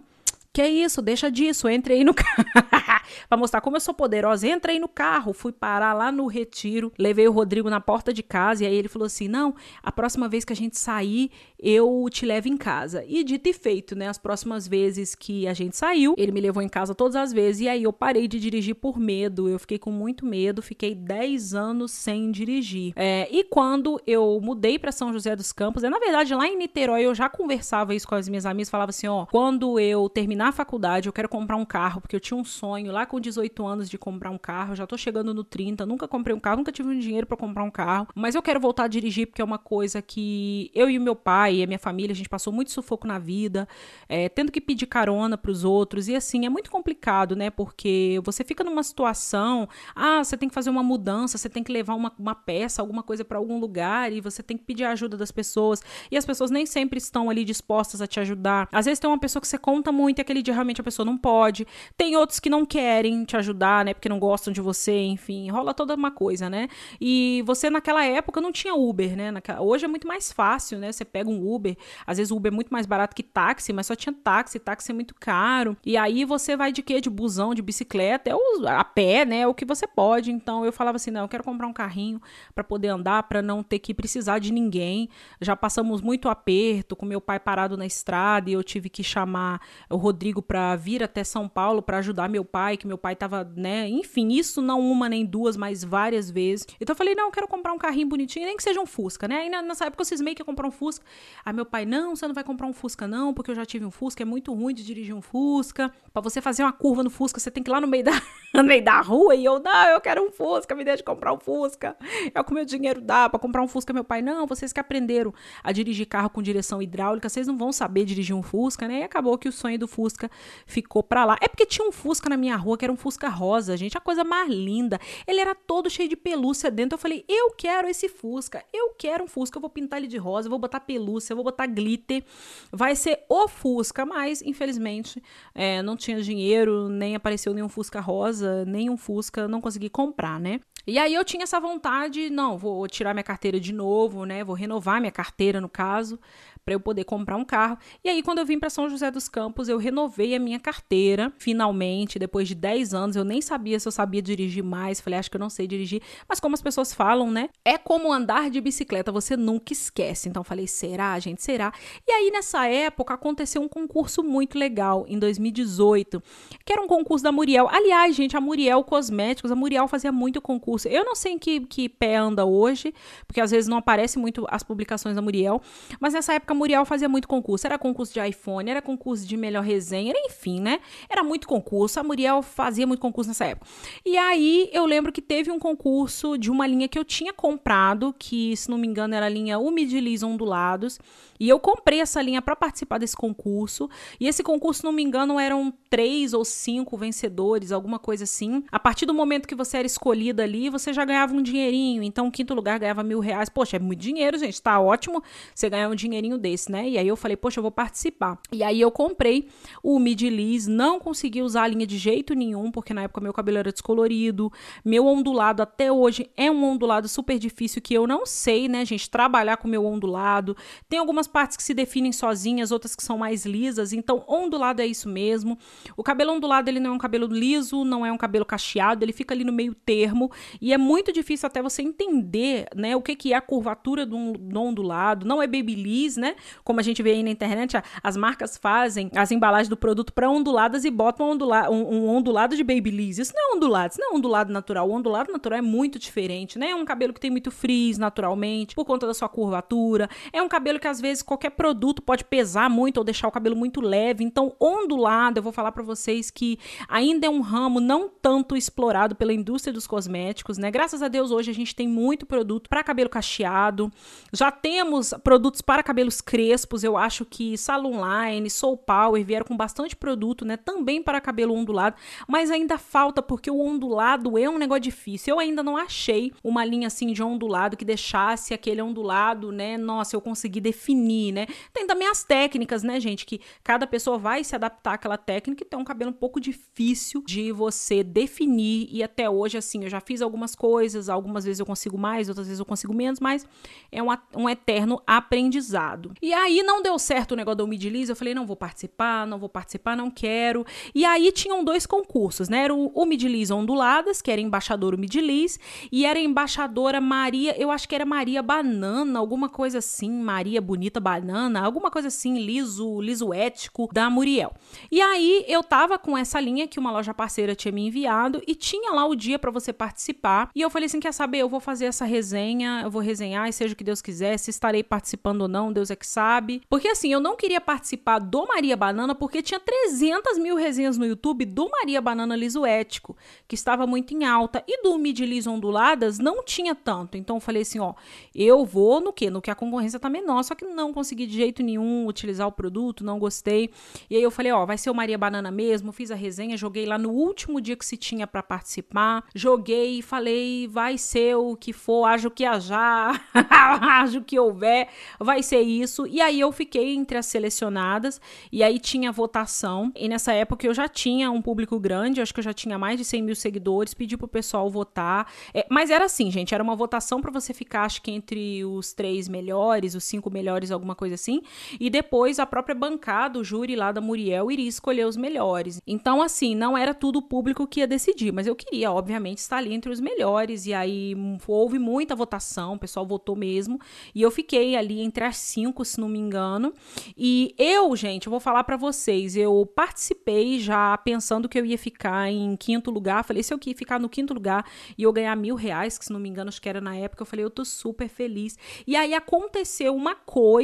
que isso, deixa disso, entrei no carro. para mostrar como eu sou poderosa, entrei no carro, fui parar lá no retiro, levei o Rodrigo na porta de casa e aí ele falou assim: "Não, a próxima vez que a gente sair, eu te levo em casa". E dito e feito, né? As próximas vezes que a gente saiu, ele me levou em casa todas as vezes e aí eu parei de dirigir por medo. Eu fiquei com muito medo, fiquei 10 anos sem dirigir. É, e quando eu mudei para São José dos Campos, é, na verdade lá em Niterói eu já conversava isso com as minhas amigas, falava assim, ó, quando eu terminar na faculdade, eu quero comprar um carro, porque eu tinha um sonho lá com 18 anos de comprar um carro, já tô chegando no 30, nunca comprei um carro, nunca tive um dinheiro para comprar um carro, mas eu quero voltar a dirigir porque é uma coisa que eu e o meu pai e a minha família, a gente passou muito sufoco na vida, é, tendo que pedir carona para os outros, e assim, é muito complicado, né? Porque você fica numa situação, ah, você tem que fazer uma mudança, você tem que levar uma, uma peça, alguma coisa para algum lugar, e você tem que pedir a ajuda das pessoas, e as pessoas nem sempre estão ali dispostas a te ajudar. Às vezes tem uma pessoa que você conta muito e aquele dia realmente a pessoa não pode. Tem outros que não querem te ajudar, né? Porque não gostam de você, enfim, rola toda uma coisa, né? E você naquela época não tinha Uber, né? Naquela... Hoje é muito mais fácil, né? Você pega um Uber, às vezes o Uber é muito mais barato que táxi, mas só tinha táxi, táxi é muito caro. E aí você vai de quê? De busão, de bicicleta, é o... a pé, né? É o que você pode. Então eu falava assim, não, eu quero comprar um carrinho para poder andar, para não ter que precisar de ninguém. Já passamos muito aperto com meu pai parado na estrada e eu tive que chamar o Rodrigo para vir até São Paulo para ajudar meu pai, que meu pai tava, né? Enfim, isso não uma nem duas, mas várias vezes. Então eu falei, não, eu quero comprar um carrinho bonitinho, nem que seja um Fusca, né? Aí nessa época eu cismei que ia comprar um Fusca. Aí meu pai, não, você não vai comprar um Fusca, não, porque eu já tive um Fusca, é muito ruim de dirigir um Fusca. Para você fazer uma curva no Fusca, você tem que ir lá no meio da, no meio da rua. E eu, não, eu quero um Fusca, me deixa comprar um Fusca. É o que meu dinheiro dá para comprar um Fusca. Meu pai, não, vocês que aprenderam a dirigir carro com direção hidráulica, vocês não vão saber dirigir um Fusca, né? E acabou que o sonho do Fusca ficou pra lá. É porque tinha um Fusca na minha rua, que era um Fusca rosa, gente, a coisa mais linda. Ele era todo cheio de pelúcia dentro. Eu falei, eu quero esse Fusca, eu quero um Fusca, eu vou pintar ele de rosa, vou botar pelúcia, eu vou botar glitter. Vai ser o Fusca, mas infelizmente é, não tinha dinheiro, nem apareceu nenhum Fusca rosa, nem um Fusca, não consegui comprar, né? E aí eu tinha essa vontade, não, vou tirar minha carteira de novo, né? Vou renovar minha carteira no caso, para eu poder comprar um carro. E aí, quando eu vim para São José dos Campos, eu renovei a minha carteira, finalmente, depois de 10 anos. Eu nem sabia se eu sabia dirigir mais. Falei, acho que eu não sei dirigir. Mas como as pessoas falam, né? É como andar de bicicleta, você nunca esquece. Então, falei, será, gente? Será? E aí, nessa época, aconteceu um concurso muito legal, em 2018, que era um concurso da Muriel. Aliás, gente, a Muriel Cosméticos, a Muriel fazia muito concurso. Eu não sei em que, que pé anda hoje, porque às vezes não aparece muito as publicações da Muriel, mas nessa época época, a Muriel fazia muito concurso. Era concurso de iPhone, era concurso de melhor resenha, era, enfim, né? Era muito concurso. A Muriel fazia muito concurso nessa época. E aí eu lembro que teve um concurso de uma linha que eu tinha comprado, que, se não me engano, era a linha Umidiliz Ondulados. E eu comprei essa linha para participar desse concurso. E esse concurso, não me engano, eram três ou cinco vencedores, alguma coisa assim. A partir do momento que você era escolhida ali, você já ganhava um dinheirinho. Então, quinto lugar ganhava mil reais. Poxa, é muito dinheiro, gente. Tá ótimo você ganhar um dinheirinho desse, né? E aí eu falei, poxa, eu vou participar. E aí eu comprei o Mid Liz, não consegui usar a linha de jeito nenhum, porque na época meu cabelo era descolorido. Meu ondulado até hoje é um ondulado super difícil que eu não sei, né, gente, trabalhar com meu ondulado. Tem algumas partes que se definem sozinhas, outras que são mais lisas. Então, ondulado é isso mesmo. O cabelo ondulado, ele não é um cabelo liso, não é um cabelo cacheado, ele fica ali no meio termo. e é muito difícil até você entender, né, o que, que é a curvatura do, do ondulado. Não é babyliss, né? Como a gente vê aí na internet, as marcas fazem as embalagens do produto para onduladas e botam ondula um, um, ondulado de babyliss. Isso não é ondulado, isso não é ondulado natural. O ondulado natural é muito diferente, né? É um cabelo que tem muito frizz naturalmente, por conta da sua curvatura. É um cabelo que às vezes qualquer produto pode pesar muito ou deixar o cabelo muito leve. Então, ondulado, eu vou falar para vocês que ainda é um ramo não tanto explorado pela indústria dos cosméticos, né? Graças a Deus hoje a gente tem muito produto para cabelo cacheado. Já temos produtos para cabelos crespos. Eu acho que Salon Line, Soul Power vieram com bastante produto, né? Também para cabelo ondulado, mas ainda falta porque o ondulado é um negócio difícil. Eu ainda não achei uma linha assim de ondulado que deixasse aquele ondulado, né? Nossa, eu consegui definir, né? Tem também as técnicas, né, gente, que cada pessoa vai se adaptar àquela técnica e tem um cabelo um pouco difícil de você definir e até hoje assim, eu já fiz algumas coisas, algumas vezes eu consigo mais, outras vezes eu consigo menos, mas é um, um eterno aprendizado. E aí não deu certo o negócio da Umidiliz, eu falei, não vou participar, não vou participar, não quero. E aí tinham dois concursos, né? Era o Umidiliz Onduladas, que era embaixador Umidiliz, e era embaixadora Maria, eu acho que era Maria Banana, alguma coisa assim, Maria Bonita Banana, alguma coisa assim, liso, liso ético da Muriel. E aí eu tava com essa linha que uma loja parceira tinha me enviado e tinha lá o dia para você participar. E eu falei assim, quer saber, eu vou fazer essa resenha, eu vou resenhar e seja o que Deus quiser, se estarei participando ou não, Deus é que sabe. Porque assim, eu não queria participar do Maria Banana porque tinha 300 mil resenhas no YouTube do Maria Banana liso ético, que estava muito em alta, e do Mid Liso Onduladas não tinha tanto. Então eu falei assim, ó, eu vou no que? No que a concorrência tá menor, só que não consegui de jeito nenhum utilizar o produto, não gostei. E aí eu falei, ó, vai ser o Maria Banana mesmo, fiz a resenha, joguei lá no último dia que se tinha para participar, joguei e falei, vai ser o que for, ajo que hajar, ajo que houver, vai ser isso. E aí eu fiquei entre as selecionadas, e aí tinha votação, e nessa época eu já tinha um público grande, acho que eu já tinha mais de 100 mil seguidores, pedi pro pessoal votar, é, mas era assim, gente, era uma votação para você ficar, acho que entre os três melhores, os cinco melhores, alguma coisa assim, e depois a própria bancada, o júri lá da Muriel, iria escolher os melhores. Então, assim, não era tudo o público que ia decidir, mas eu queria, obviamente, estar ali entre os melhores, e aí houve muita votação, o pessoal votou mesmo, e eu fiquei ali entre as cinco, se não me engano, e eu, gente, eu vou falar para vocês, eu participei já pensando que eu ia ficar em quinto lugar, falei, se eu ia ficar no quinto lugar e eu ganhar mil reais, que se não me engano, acho que era na época, eu falei, eu tô super feliz. E aí aconteceu uma coisa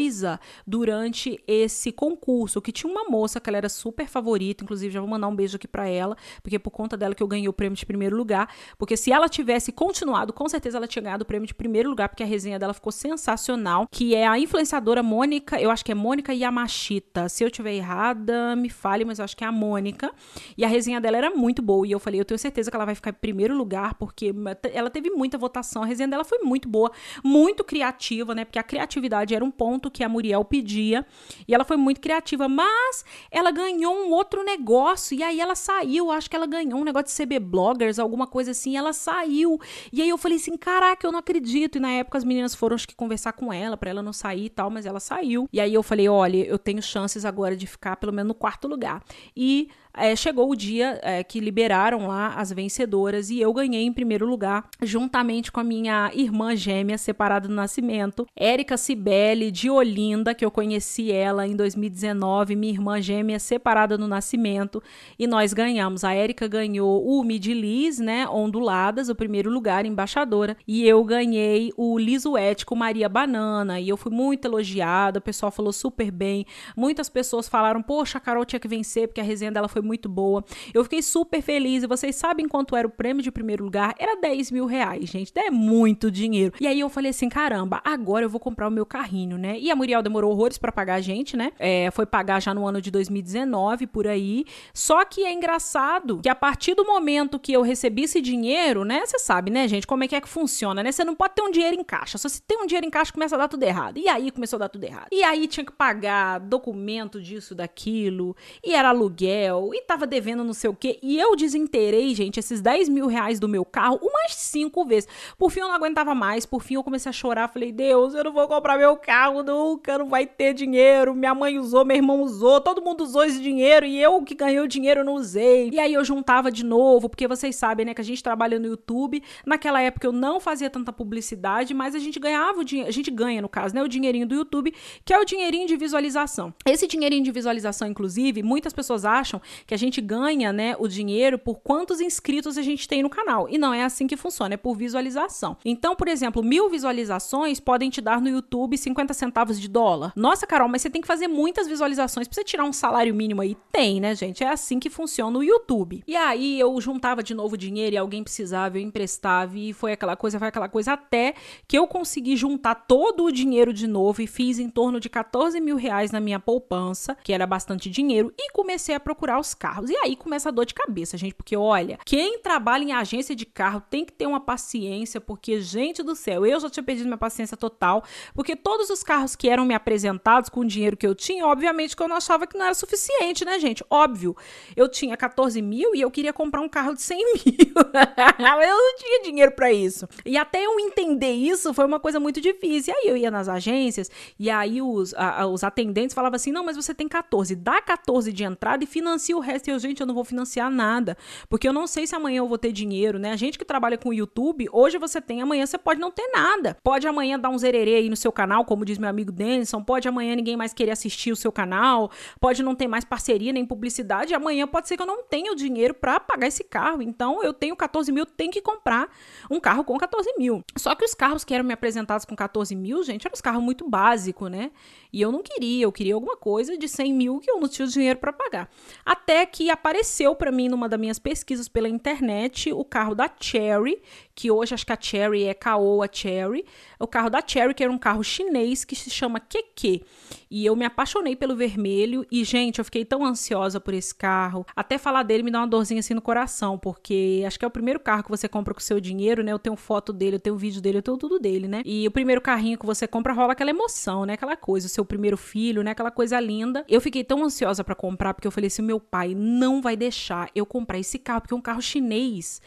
durante esse concurso, que tinha uma moça que ela era super favorita, inclusive já vou mandar um beijo aqui para ela, porque por conta dela que eu ganhei o prêmio de primeiro lugar, porque se ela tivesse continuado, com certeza ela tinha ganhado o prêmio de primeiro lugar, porque a resenha dela ficou sensacional, que é a influenciadora Mônica, eu acho que é Mônica Yamashita. Se eu tiver errada, me fale, mas eu acho que é a Mônica. E a resenha dela era muito boa, e eu falei, eu tenho certeza que ela vai ficar em primeiro lugar, porque ela teve muita votação, a resenha dela foi muito boa, muito criativa, né? Porque a criatividade era um ponto que a Muriel pedia, e ela foi muito criativa, mas ela ganhou um outro negócio, e aí ela saiu, acho que ela ganhou um negócio de CB Bloggers, alguma coisa assim, ela saiu. E aí eu falei assim, caraca, eu não acredito. E na época as meninas foram, acho que, conversar com ela, para ela não sair e tal, mas ela saiu. E aí eu falei, olha, eu tenho chances agora de ficar pelo menos no quarto lugar. E é, chegou o dia é, que liberaram lá as vencedoras e eu ganhei em primeiro lugar, juntamente com a minha irmã gêmea separada do nascimento, Érica Cibele de Olinda, que eu conheci ela em 2019, minha irmã gêmea separada no nascimento, e nós ganhamos. A Érica ganhou o Midliz, né, onduladas, o primeiro lugar, embaixadora, e eu ganhei o liso ético Maria Banana, e eu fui muito elogiada, o pessoal falou super bem, muitas pessoas falaram, poxa, a Carol tinha que vencer, porque a resenha dela foi muito boa. Eu fiquei super feliz. E vocês sabem quanto era o prêmio de primeiro lugar? Era 10 mil reais, gente. É muito dinheiro. E aí eu falei assim: caramba, agora eu vou comprar o meu carrinho, né? E a Muriel demorou horrores para pagar a gente, né? É, foi pagar já no ano de 2019, por aí. Só que é engraçado que a partir do momento que eu recebi esse dinheiro, né? Você sabe, né, gente, como é que é que funciona, né? Você não pode ter um dinheiro em caixa. Só se tem um dinheiro em caixa, começa a dar tudo errado. E aí começou a dar tudo errado. E aí tinha que pagar documento disso, daquilo, e era aluguel, tava devendo não sei o quê. E eu desinterei, gente, esses 10 mil reais do meu carro umas cinco vezes. Por fim, eu não aguentava mais. Por fim, eu comecei a chorar. Falei, Deus, eu não vou comprar meu carro nunca, não vai ter dinheiro. Minha mãe usou, meu irmão usou, todo mundo usou esse dinheiro e eu que ganhei o dinheiro não usei. E aí eu juntava de novo, porque vocês sabem, né, que a gente trabalha no YouTube. Naquela época eu não fazia tanta publicidade, mas a gente ganhava o dinheiro, a gente ganha, no caso, né, o dinheirinho do YouTube, que é o dinheirinho de visualização. Esse dinheirinho de visualização, inclusive, muitas pessoas acham que a gente ganha, né, o dinheiro por quantos inscritos a gente tem no canal. E não é assim que funciona, é por visualização. Então, por exemplo, mil visualizações podem te dar no YouTube 50 centavos de dólar. Nossa, Carol, mas você tem que fazer muitas visualizações pra você tirar um salário mínimo aí. Tem, né, gente? É assim que funciona o YouTube. E aí eu juntava de novo dinheiro e alguém precisava, eu emprestava e foi aquela coisa, foi aquela coisa até que eu consegui juntar todo o dinheiro de novo e fiz em torno de 14 mil reais na minha poupança, que era bastante dinheiro, e comecei a procurar os carros. E aí começa a dor de cabeça, gente, porque olha, quem trabalha em agência de carro tem que ter uma paciência, porque, gente do céu, eu já tinha perdido minha paciência total, porque todos os carros que eram me apresentados com o dinheiro que eu tinha, obviamente que eu não achava que não era suficiente, né, gente? Óbvio. Eu tinha 14 mil e eu queria comprar um carro de 100 mil. eu não tinha dinheiro para isso. E até eu entender isso foi uma coisa muito difícil. E aí eu ia nas agências e aí os, a, os atendentes falavam assim: não, mas você tem 14, dá 14 de entrada e financia o resto. Eu, gente, eu não vou financiar nada, porque eu não sei se amanhã eu vou ter dinheiro, né? A gente que trabalha com o YouTube, hoje você tem, amanhã você pode não ter nada. Pode amanhã dar um zererê aí no seu canal, como diz meu amigo Denison, pode amanhã ninguém mais querer assistir o seu canal, pode não ter mais parceria nem publicidade, amanhã pode ser que eu não tenha o dinheiro para pagar esse carro. Então eu tenho 14 mil, tenho que comprar um carro com 14 mil. Só que os carros que eram me apresentados com 14 mil, gente, eram os carros muito básicos, né? E eu não queria, eu queria alguma coisa de 100 mil que eu não tinha dinheiro para pagar. Até que apareceu para mim numa das minhas pesquisas pela internet o carro da Cherry, que hoje acho que a Cherry é Caoa Cherry, o carro da Cherry, que era um carro chinês que se chama Keke. E eu me apaixonei pelo vermelho e, gente, eu fiquei tão ansiosa por esse carro. Até falar dele me dá uma dorzinha assim no coração, porque acho que é o primeiro carro que você compra com o seu dinheiro, né? Eu tenho foto dele, eu tenho vídeo dele, eu tenho tudo dele, né? E o primeiro carrinho que você compra rola aquela emoção, né? Aquela coisa, o seu primeiro filho, né? Aquela coisa linda. Eu fiquei tão ansiosa para comprar porque eu falei assim: meu pai não vai deixar eu comprar esse carro, porque é um carro chinês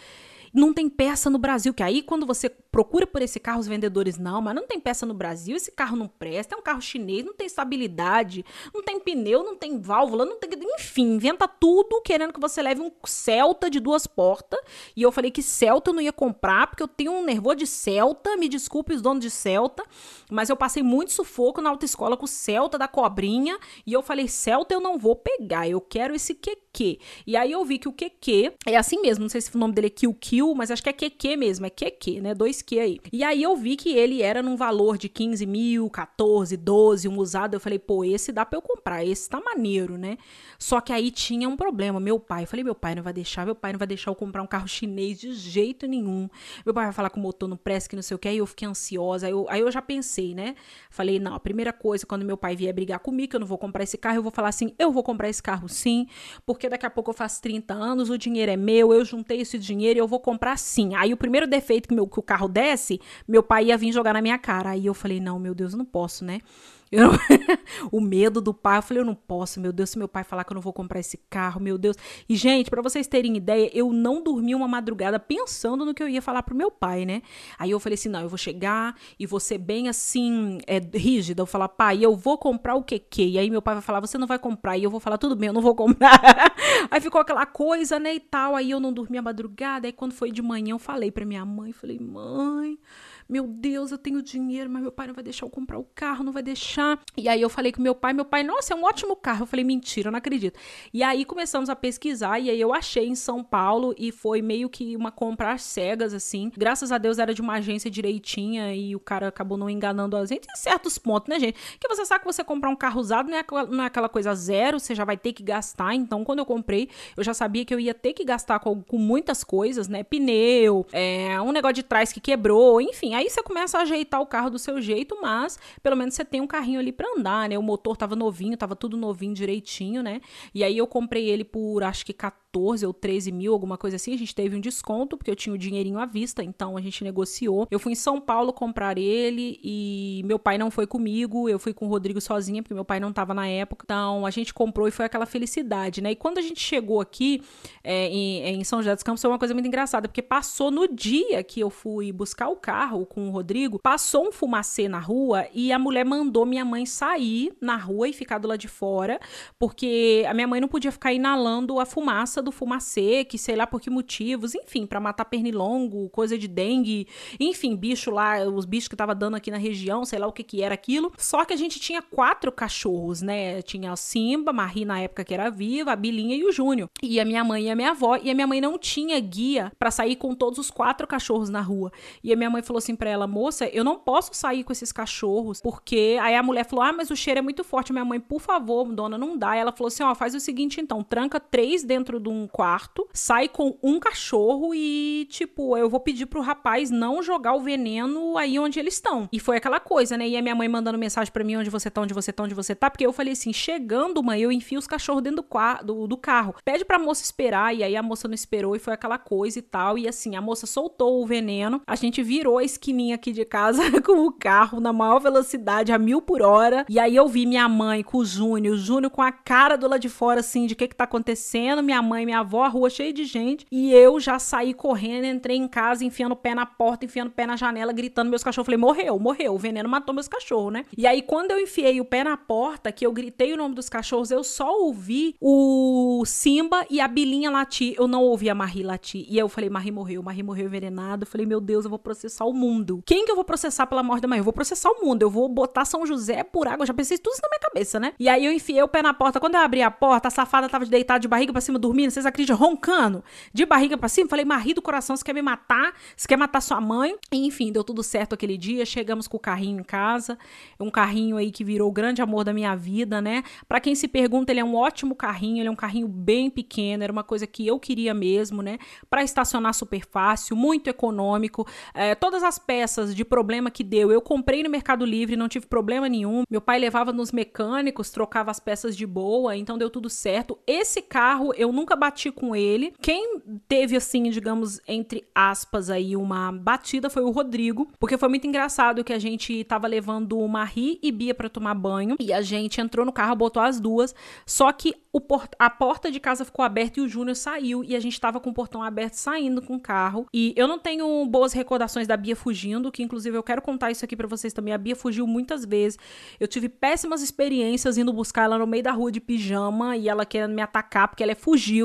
não tem peça no Brasil. Que aí, quando você procura por esse carro, os vendedores, não, mas não tem peça no Brasil, esse carro não presta, é um carro chinês, não tem estabilidade, não tem pneu, não tem válvula, não tem. Enfim, inventa tudo querendo que você leve um Celta de duas portas. E eu falei que Celta eu não ia comprar, porque eu tenho um nervoso de Celta, me desculpe os donos de Celta, mas eu passei muito sufoco na autoescola com o Celta da cobrinha, e eu falei, Celta eu não vou pegar, eu quero esse QQ. E aí eu vi que o QQ é assim mesmo, não sei se o nome dele é QQ mas acho que é QQ mesmo, é QQ, né? 2Q aí. E aí eu vi que ele era num valor de 15 mil, 14, 12, um usado. Eu falei, pô, esse dá pra eu comprar, esse tá maneiro, né? Só que aí tinha um problema. Meu pai, eu falei, meu pai não vai deixar, meu pai não vai deixar eu comprar um carro chinês de jeito nenhum. Meu pai vai falar que o motor não presta, que não sei o que. Aí eu fiquei ansiosa. Aí eu, aí eu já pensei, né? Falei, não, a primeira coisa, quando meu pai vier brigar comigo, que eu não vou comprar esse carro, eu vou falar assim, eu vou comprar esse carro sim, porque daqui a pouco eu faço 30 anos, o dinheiro é meu, eu juntei esse dinheiro e eu vou comprar comprar sim. Aí o primeiro defeito que, meu, que o carro desce, meu pai ia vir jogar na minha cara. Aí eu falei, não, meu Deus, eu não posso, né? Eu, o medo do pai, eu falei, eu não posso, meu Deus, se meu pai falar que eu não vou comprar esse carro, meu Deus. E, gente, para vocês terem ideia, eu não dormi uma madrugada pensando no que eu ia falar pro meu pai, né? Aí eu falei assim, não, eu vou chegar e vou ser bem assim, é, rígida. Eu falar, pai, eu vou comprar o que que? E aí meu pai vai falar, você não vai comprar. E eu vou falar, tudo bem, eu não vou comprar. aí ficou aquela coisa, né, e tal. Aí eu não dormi a madrugada. Aí quando foi de manhã, eu falei pra minha mãe, falei, mãe meu Deus, eu tenho dinheiro, mas meu pai não vai deixar eu comprar o carro, não vai deixar. E aí eu falei com meu pai, meu pai, nossa, é um ótimo carro. Eu falei, mentira, eu não acredito. E aí começamos a pesquisar e aí eu achei em São Paulo e foi meio que uma compra às cegas, assim. Graças a Deus era de uma agência direitinha e o cara acabou não enganando a gente em certos pontos, né, gente? Que você sabe que você comprar um carro usado não é, aquela, não é aquela coisa zero, você já vai ter que gastar. Então, quando eu comprei, eu já sabia que eu ia ter que gastar com, com muitas coisas, né? Pneu, é, um negócio de trás que quebrou, enfim. Aí você começa a ajeitar o carro do seu jeito, mas pelo menos você tem um carrinho ali para andar, né? O motor tava novinho, tava tudo novinho direitinho, né? E aí eu comprei ele por acho que 14 14 ou 13 mil, alguma coisa assim. A gente teve um desconto, porque eu tinha o dinheirinho à vista, então a gente negociou. Eu fui em São Paulo comprar ele e meu pai não foi comigo, eu fui com o Rodrigo sozinha, porque meu pai não tava na época. Então a gente comprou e foi aquela felicidade, né? E quando a gente chegou aqui é, em, em, São José dos Campos, foi uma coisa muito engraçada, porque passou no dia que eu fui buscar o carro com o Rodrigo, passou um fumacê na rua e a mulher mandou minha mãe sair na rua e ficar do lado de fora, porque a minha mãe não podia ficar inalando a fumaça do fumacê, que sei lá por que motivos, enfim, para matar pernilongo, coisa de dengue, enfim, bicho lá, os bichos que tava dando aqui na região, sei lá o que que era aquilo. Só que a gente tinha quatro cachorros, né? Tinha a Simba, Marie na época que era viva, a Bilinha e o Júnior. E a minha mãe e a minha avó, e a minha mãe não tinha guia para sair com todos os quatro cachorros na rua. E a minha mãe falou assim para ela: "Moça, eu não posso sair com esses cachorros, porque aí a mulher falou: "Ah, mas o cheiro é muito forte". Minha mãe, por favor, dona, não dá. E ela falou assim: "Ó, faz o seguinte então, tranca três dentro de um quarto, sai com um cachorro e tipo, eu vou pedir pro rapaz não jogar o veneno aí onde eles estão". E foi aquela coisa, né? E a minha mãe mandando mensagem para mim onde você tá, onde você tá, onde você tá, porque eu falei assim: "Chegando, mãe, eu enfio os cachorros dentro do, do, do carro. Pede pra moça esperar". E aí a moça não esperou e foi aquela coisa e tal. E assim, a moça soltou o veneno. A gente virou a esquininha aqui de casa com o carro na maior velocidade, a mil por hora. E aí eu vi minha mãe com o Júnior, o Júnior com a cara do lado de fora, assim, de o que que tá acontecendo. Minha mãe, minha avó, a rua cheia de gente. E eu já saí correndo, entrei em casa, enfiando o pé na porta, enfiando o pé na janela, gritando meus cachorros. Falei, morreu, morreu. O veneno matou meus cachorros, né? E aí, quando eu enfiei o pé na porta, que eu gritei o nome dos cachorros, eu só ouvi o Simba e a Bilinha latir. Eu não ouvi a Marie latir. E eu falei, Marie morreu, Marie morreu envenenada. Eu falei, meu Deus, eu vou processar o mundo. Quem que eu vou processar pela morte da mãe? Eu vou processar o mundo. Eu vou botar São José por água. Eu já pensei tudo isso na minha cabeça, né? E aí eu enfiei o pé na porta. Quando eu abri a porta, a safada tava deitada de barriga pra cima, dormindo. Vocês acreditam? Roncando. De barriga pra cima. Falei, Marie do coração, você quer me matar? Você quer matar sua mãe? E, enfim, deu tudo certo aquele dia. Chegamos com o carrinho em casa. Um carrinho aí que virou o grande amor da minha vida, né? Para quem se pergunta, ele é um ótimo carrinho. Ele é um carrinho bem pequeno. Era uma coisa que eu queria mesmo, né? Para estacionar super fácil, muito econômico. É, todas as peças de problema que deu, eu comprei no Mercado Livre, não tive problema nenhum. Meu pai levava nos mecânicos, trocava as peças de boa, então deu tudo certo. Esse carro eu nunca bati com ele. Quem teve assim, digamos, entre aspas aí uma batida foi o Rodrigo, porque foi muito engraçado que a gente tava levando Marie e Bia para tomar banho e a gente entrou no carro, botou as duas, só que a porta de casa ficou aberta e o Júnior saiu e a gente tava com o portão aberto saindo com o carro. E eu não tenho boas recordações da Bia fugindo, que inclusive eu quero contar isso aqui para vocês também. A Bia fugiu muitas vezes. Eu tive péssimas experiências indo buscar ela no meio da rua de pijama e ela querendo me atacar porque ela é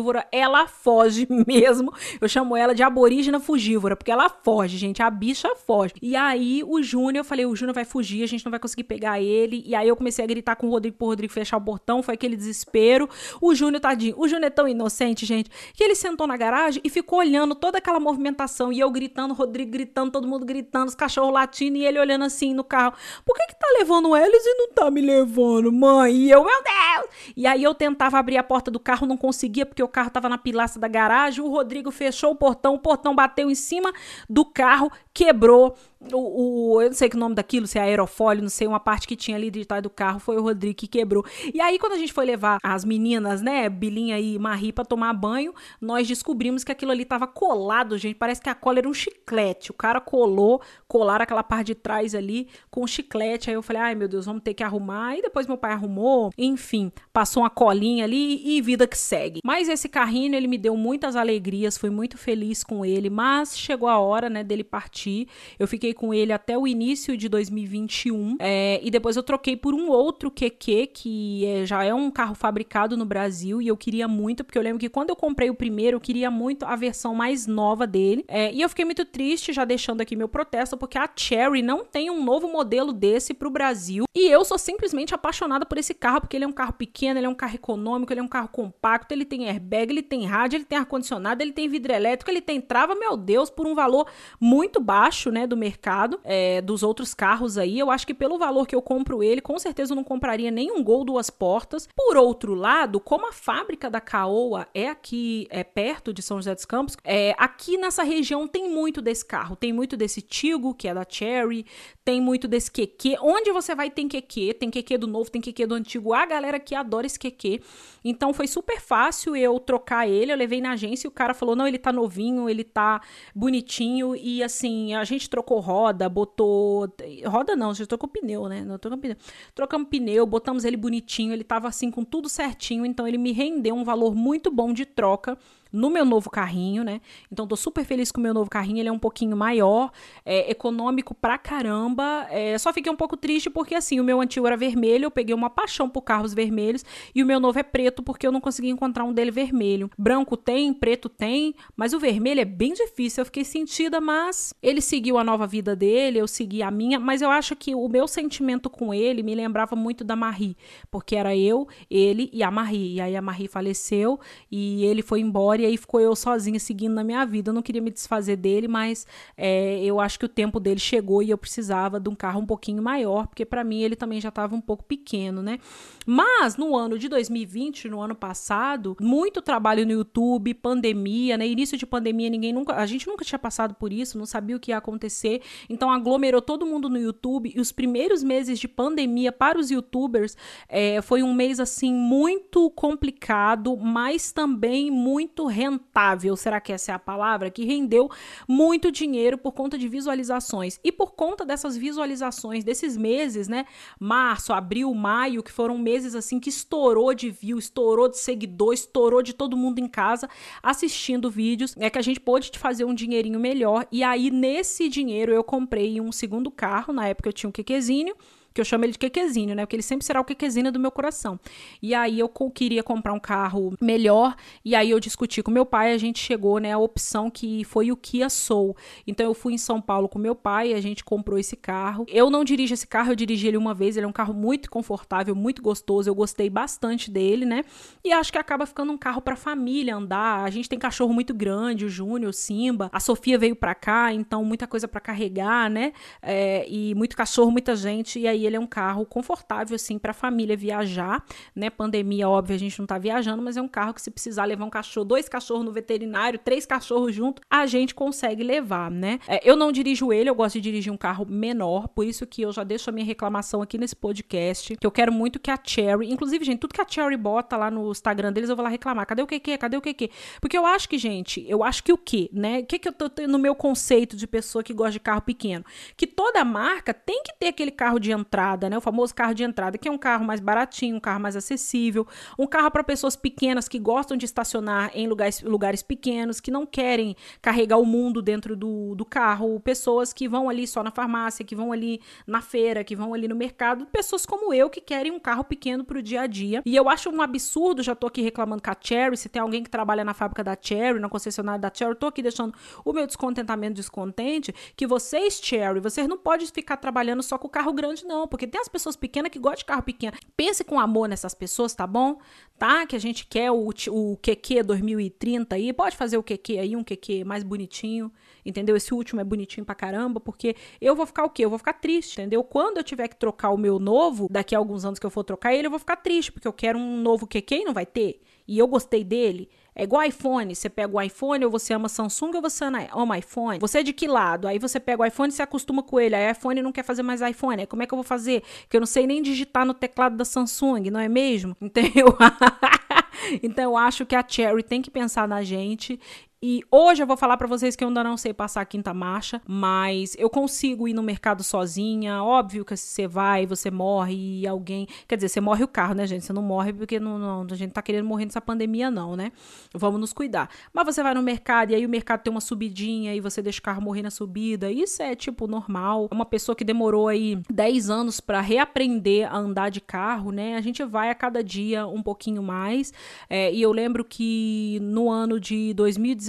fugívora. Ela foge mesmo. Eu chamo ela de aborígena fugívora, porque ela foge, gente. A bicha foge. E aí o Júnior, eu falei, o Júnior vai fugir, a gente não vai conseguir pegar ele. E aí eu comecei a gritar com o Rodrigo pro Rodrigo fechar o portão, foi aquele desespero. O Júnior, tadinho, o Júnior é tão inocente, gente, que ele sentou na garagem e ficou olhando toda aquela movimentação. E eu gritando, o Rodrigo gritando, todo mundo gritando, os cachorros latindo e ele olhando assim no carro. Por que que tá levando eles e não tá me levando, mãe? E eu, meu Deus! E aí eu tentava abrir a porta do carro, não conseguia, porque o carro tava na pilastra da garagem. O Rodrigo fechou o portão, o portão bateu em cima do carro, quebrou o, o, eu não sei que nome daquilo, se é aerofólio, não sei, uma parte que tinha ali de trás do carro, foi o Rodrigo que quebrou. E aí, quando a gente foi levar as meninas, né, Bilinha e Marie, pra tomar banho, nós descobrimos que aquilo ali tava colado, gente. Parece que a cola era um chiclete. O cara colou, colaram aquela parte de trás ali com um chiclete. Aí eu falei, ai meu Deus, vamos ter que arrumar. E depois meu pai arrumou. Enfim, passou uma colinha ali e vida que segue. Mas esse carrinho, ele me deu muitas alegrias, fui muito feliz com ele. Mas chegou a hora, né, dele partir. Eu fiquei com ele até o início de 2021. É, e depois eu troquei por um outro QQ, que é, já é um carro fabricado no Brasil. E eu queria muito, porque eu lembro que quando eu comprei o primeiro, eu queria muito a versão mais nova dele. É, e eu fiquei muito triste, já deixando aqui meu protesto, porque a Cherry não tem um novo modelo desse pro Brasil. E eu sou simplesmente apaixonada por esse carro, porque ele é um carro pequeno, ele é um carro econômico, ele é um carro compacto, ele tem airbag, ele tem rádio, ele tem ar-condicionado, ele tem vidro elétrico, ele tem trava, meu Deus, por um valor muito baixo, né, do mercado mercado é, dos outros carros aí. Eu acho que pelo valor que eu compro ele, com certeza eu não compraria nenhum Gol duas portas. Por outro lado, como a fábrica da Caoa é aqui é perto de São José dos Campos, é, aqui nessa região tem muito desse carro. Tem muito desse Tigo, que é da Cherry, tem muito desse QQ. Onde você vai tem QQ, tem QQ do novo, tem QQ do antigo. A galera que adora esse QQ. Então foi super fácil eu trocar ele. Eu levei na agência e o cara falou: não, ele tá novinho, ele tá bonitinho. E assim, a gente trocou roda, botou. Roda não, a gente trocou pneu, né? Não trocamos pneu. Trocamos pneu, botamos ele bonitinho, ele tava assim com tudo certinho. Então ele me rendeu um valor muito bom de troca no meu novo carrinho, né? Então tô super feliz com o meu novo carrinho, ele é um pouquinho maior, é econômico pra caramba. É, só fiquei um pouco triste porque assim, o meu antigo era vermelho, eu peguei uma paixão por carros vermelhos e o meu novo é preto porque eu não consegui encontrar um dele vermelho. Branco tem, preto tem, mas o vermelho é bem difícil. Eu fiquei sentida, mas ele seguiu a nova vida dele, eu segui a minha, mas eu acho que o meu sentimento com ele me lembrava muito da Marie, porque era eu, ele e a Marie. E aí a Marie faleceu e ele foi embora e aí ficou eu sozinha seguindo na minha vida. Eu não queria me desfazer dele, mas é, eu acho que o tempo dele chegou e eu precisava de um carro um pouquinho maior, porque para mim ele também já estava um pouco pequeno, né? Mas no ano de 2020, no ano passado, muito trabalho no YouTube, pandemia, né? Início de pandemia, ninguém nunca, a gente nunca tinha passado por isso, não sabia o que ia acontecer. Então aglomerou todo mundo no YouTube e os primeiros meses de pandemia para os YouTubers é, foi um mês assim muito complicado, mas também muito rentável, será que essa é a palavra? Que rendeu muito dinheiro por conta de visualizações. E por conta dessas visualizações desses meses, né? Março, abril, maio, que foram meses assim que estourou de view, estourou de seguidor, estourou de todo mundo em casa assistindo vídeos, é que a gente pôde fazer um dinheirinho melhor. E aí, nesse dinheiro, eu comprei um segundo carro. Na época eu tinha um Quequezinho que eu chamo ele de quequezinho, né? Porque ele sempre será o quequezinho do meu coração. E aí eu queria comprar um carro melhor, e aí eu discuti com meu pai, a gente chegou, né, a opção que foi o Kia Soul. Então eu fui em São Paulo com meu pai, a gente comprou esse carro. Eu não dirijo esse carro, eu dirigi ele uma vez, ele é um carro muito confortável, muito gostoso, eu gostei bastante dele, né? E acho que acaba ficando um carro para família andar. A gente tem cachorro muito grande, o Júnior, o Simba. A Sofia veio para cá, então muita coisa para carregar, né? É, e muito cachorro, muita gente, e aí ele é um carro confortável, assim, para a família viajar, né? Pandemia, óbvio, a gente não tá viajando, mas é um carro que se precisar levar um cachorro, dois cachorros no veterinário, três cachorros junto, a gente consegue levar, né? É, eu não dirijo ele, eu gosto de dirigir um carro menor, por isso que eu já deixo a minha reclamação aqui nesse podcast, que eu quero muito que a Cherry, inclusive, gente, tudo que a Cherry bota lá no Instagram deles, eu vou lá reclamar. Cadê o que Cadê o que Porque eu acho que, gente, eu acho que o que, né? O que que eu tô no meu conceito de pessoa que gosta de carro pequeno? Que toda marca tem que ter aquele carro de entrada entrada, né? O famoso carro de entrada, que é um carro mais baratinho, um carro mais acessível, um carro para pessoas pequenas que gostam de estacionar em lugares, lugares pequenos, que não querem carregar o mundo dentro do, do carro, pessoas que vão ali só na farmácia, que vão ali na feira, que vão ali no mercado, pessoas como eu que querem um carro pequeno para o dia a dia. E eu acho um absurdo, já tô aqui reclamando com a Cherry, se tem alguém que trabalha na fábrica da Cherry, na concessionária da Cherry, tô aqui deixando o meu descontentamento descontente, que vocês, Cherry, vocês não podem ficar trabalhando só com o carro grande, não porque tem as pessoas pequenas que gostam de carro pequeno. Pense com amor nessas pessoas, tá bom? Tá? Que a gente quer o, o QQ 2030 aí. Pode fazer o QQ aí, um QQ mais bonitinho, entendeu? Esse último é bonitinho pra caramba, porque eu vou ficar o quê? Eu vou ficar triste, entendeu? Quando eu tiver que trocar o meu novo, daqui a alguns anos que eu for trocar ele, eu vou ficar triste, porque eu quero um novo QQ e não vai ter. E eu gostei dele. É igual iPhone, você pega o iPhone ou você ama Samsung ou você ama iPhone. Você é de que lado? Aí você pega o iPhone e se acostuma com ele. Aí iPhone não quer fazer mais iPhone. Aí como é que eu vou fazer? Que eu não sei nem digitar no teclado da Samsung, não é mesmo? Entendeu? então eu acho que a Cherry tem que pensar na gente e hoje eu vou falar para vocês que eu ainda não sei passar a quinta marcha, mas eu consigo ir no mercado sozinha. Óbvio que se você vai, você morre e alguém. Quer dizer, você morre o carro, né, gente? Você não morre porque não, não, a gente tá querendo morrer nessa pandemia, não, né? Vamos nos cuidar. Mas você vai no mercado e aí o mercado tem uma subidinha e você deixa o carro morrer na subida. Isso é, tipo, normal. Uma pessoa que demorou aí 10 anos para reaprender a andar de carro, né? A gente vai a cada dia um pouquinho mais. É, e eu lembro que no ano de 2019,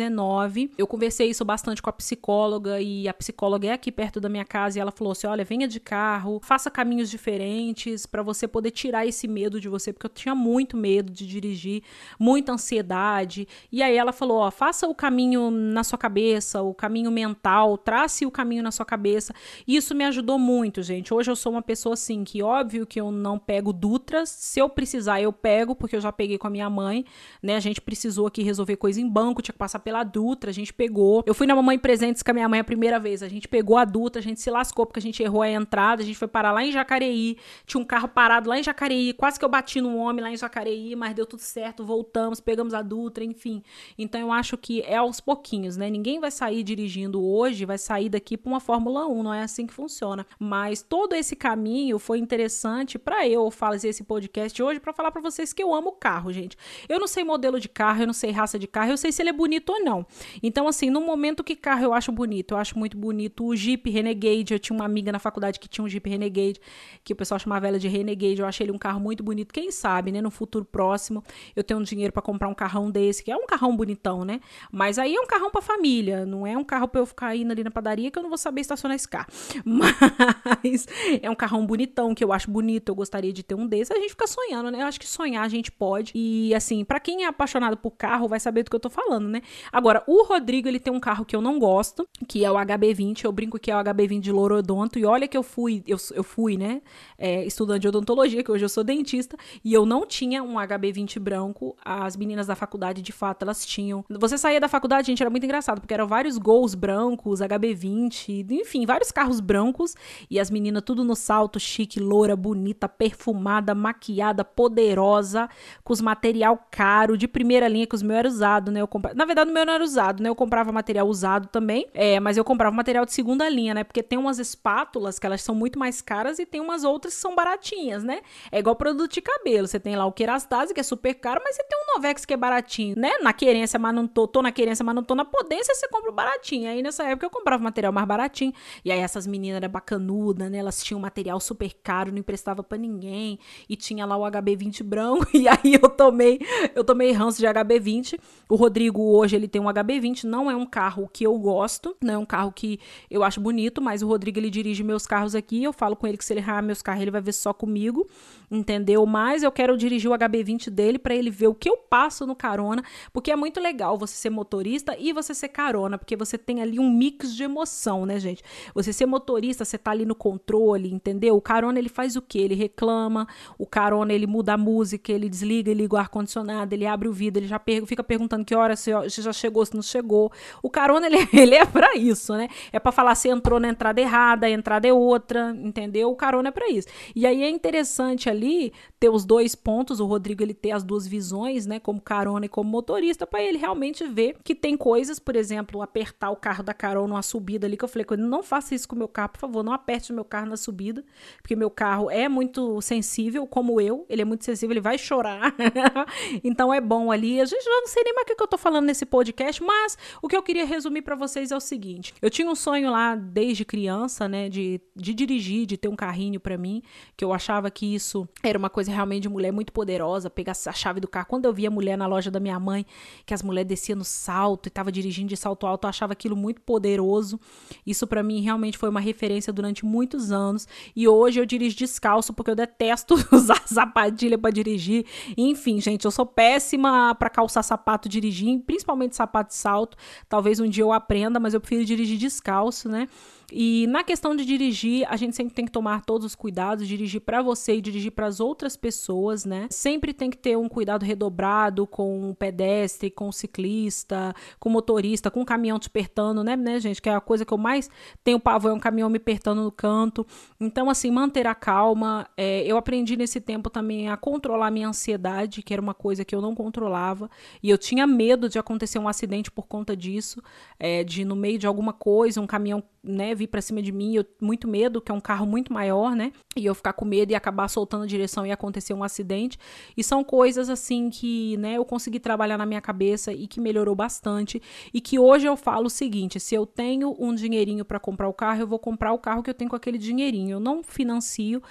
eu conversei isso bastante com a psicóloga e a psicóloga é aqui perto da minha casa e ela falou assim: "Olha, venha de carro, faça caminhos diferentes para você poder tirar esse medo de você, porque eu tinha muito medo de dirigir, muita ansiedade". E aí ela falou: "Ó, faça o caminho na sua cabeça, o caminho mental, trace o caminho na sua cabeça". E isso me ajudou muito, gente. Hoje eu sou uma pessoa assim que óbvio que eu não pego Dutras, se eu precisar eu pego, porque eu já peguei com a minha mãe, né? A gente precisou aqui resolver coisa em banco, tinha que passar pela Dutra, a gente pegou. Eu fui na Mamãe Presentes com a minha mãe a primeira vez. A gente pegou a Dutra, a gente se lascou porque a gente errou a entrada, a gente foi parar lá em Jacareí. Tinha um carro parado lá em Jacareí, quase que eu bati num homem lá em Jacareí, mas deu tudo certo, voltamos, pegamos a Dutra, enfim. Então eu acho que é aos pouquinhos, né? Ninguém vai sair dirigindo hoje, vai sair daqui para uma Fórmula 1, não é assim que funciona. Mas todo esse caminho foi interessante para eu fazer esse podcast hoje para falar para vocês que eu amo carro, gente. Eu não sei modelo de carro, eu não sei raça de carro, eu sei se ele é bonito ou não. Então, assim, no momento que carro eu acho bonito, eu acho muito bonito o Jeep Renegade. Eu tinha uma amiga na faculdade que tinha um Jeep Renegade, que o pessoal chamava ela de Renegade. Eu achei ele um carro muito bonito. Quem sabe, né, no futuro próximo, eu tenho um dinheiro para comprar um carrão desse, que é um carrão bonitão, né? Mas aí é um carrão para família, não é um carro para eu ficar indo ali na padaria que eu não vou saber estacionar esse carro. Mas é um carrão bonitão que eu acho bonito, eu gostaria de ter um desse. A gente fica sonhando, né? Eu acho que sonhar a gente pode. E assim, para quem é apaixonado por carro, vai saber do que eu tô falando, né? Agora, o Rodrigo, ele tem um carro que eu não gosto, que é o HB20. Eu brinco que é o HB20 de Lorodonto. E olha que eu fui, eu, eu fui, né? É, estudante de odontologia, que hoje eu sou dentista, e eu não tinha um HB20 branco. As meninas da faculdade, de fato, elas tinham. Você saía da faculdade, gente, era muito engraçado, porque eram vários gols brancos, HB20, enfim, vários carros brancos, e as meninas tudo no salto, chique, loura, bonita, perfumada, maquiada, poderosa, com os material caro, de primeira linha, que os meus eram usados, né? Eu comprava... Na verdade, meu não era usado, né? Eu comprava material usado também, é, mas eu comprava material de segunda linha, né? Porque tem umas espátulas que elas são muito mais caras e tem umas outras que são baratinhas, né? É igual produto de cabelo. Você tem lá o Kerastase, que é super caro, mas você tem um Novex que é baratinho, né? Na querência, mas não tô, tô na querência, mas não tô na potência, você compra o baratinho. Aí nessa época eu comprava material mais baratinho. E aí essas meninas eram bacanudas, né? Elas tinham material super caro, não emprestava para ninguém. E tinha lá o HB20 branco. E aí eu tomei, eu tomei ranço de HB20. O Rodrigo hoje ele tem um HB20, não é um carro que eu gosto, não é um carro que eu acho bonito, mas o Rodrigo ele dirige meus carros aqui. Eu falo com ele que se ele errar meus carros, ele vai ver só comigo, entendeu? Mas eu quero dirigir o HB20 dele para ele ver o que eu passo no carona, porque é muito legal você ser motorista e você ser carona, porque você tem ali um mix de emoção, né, gente? Você ser motorista, você tá ali no controle, entendeu? O carona ele faz o quê? Ele reclama, o carona ele muda a música, ele desliga, ele liga o ar-condicionado, ele abre o vidro, ele já per fica perguntando que hora se já chegou, se não chegou. O carona, ele, ele é para isso, né? É para falar se entrou na entrada errada, a entrada é outra, entendeu? O carona é para isso. E aí é interessante ali ter os dois pontos, o Rodrigo ele ter as duas visões, né, como carona e como motorista, para ele realmente ver que tem coisas, por exemplo, apertar o carro da carona numa subida ali, que eu falei não faça isso com o meu carro, por favor, não aperte o meu carro na subida, porque meu carro é muito sensível, como eu, ele é muito sensível, ele vai chorar. então é bom ali. A gente já não sei nem mais o que eu tô falando nesse podcast, mas o que eu queria resumir para vocês é o seguinte: eu tinha um sonho lá desde criança, né, de, de dirigir, de ter um carrinho para mim, que eu achava que isso era uma coisa realmente de mulher muito poderosa, pegar a chave do carro. Quando eu via mulher na loja da minha mãe, que as mulheres desciam no salto e tava dirigindo de salto alto, eu achava aquilo muito poderoso. Isso para mim realmente foi uma referência durante muitos anos. E hoje eu dirijo descalço porque eu detesto usar sapatilha para dirigir. Enfim, gente, eu sou péssima para calçar sapato dirigir, principalmente sapato de salto. Talvez um dia eu aprenda, mas eu prefiro dirigir descalço, né? E na questão de dirigir, a gente sempre tem que tomar todos os cuidados, dirigir para você e dirigir para as outras pessoas, né? Sempre tem que ter um cuidado redobrado com o pedestre, com o ciclista, com o motorista, com o caminhão te apertando, né, né, gente? Que é a coisa que eu mais tenho pavor, é um caminhão me apertando no canto. Então, assim, manter a calma. É, eu aprendi nesse tempo também a controlar a minha ansiedade, que era uma coisa que eu não controlava. E eu tinha medo de acontecer um acidente por conta disso, é, de no meio de alguma coisa, um caminhão né, vir para cima de mim, eu muito medo, que é um carro muito maior, né? E eu ficar com medo e acabar soltando a direção e acontecer um acidente. E são coisas assim que, né, eu consegui trabalhar na minha cabeça e que melhorou bastante e que hoje eu falo o seguinte, se eu tenho um dinheirinho para comprar o carro, eu vou comprar o carro que eu tenho com aquele dinheirinho. Eu não financio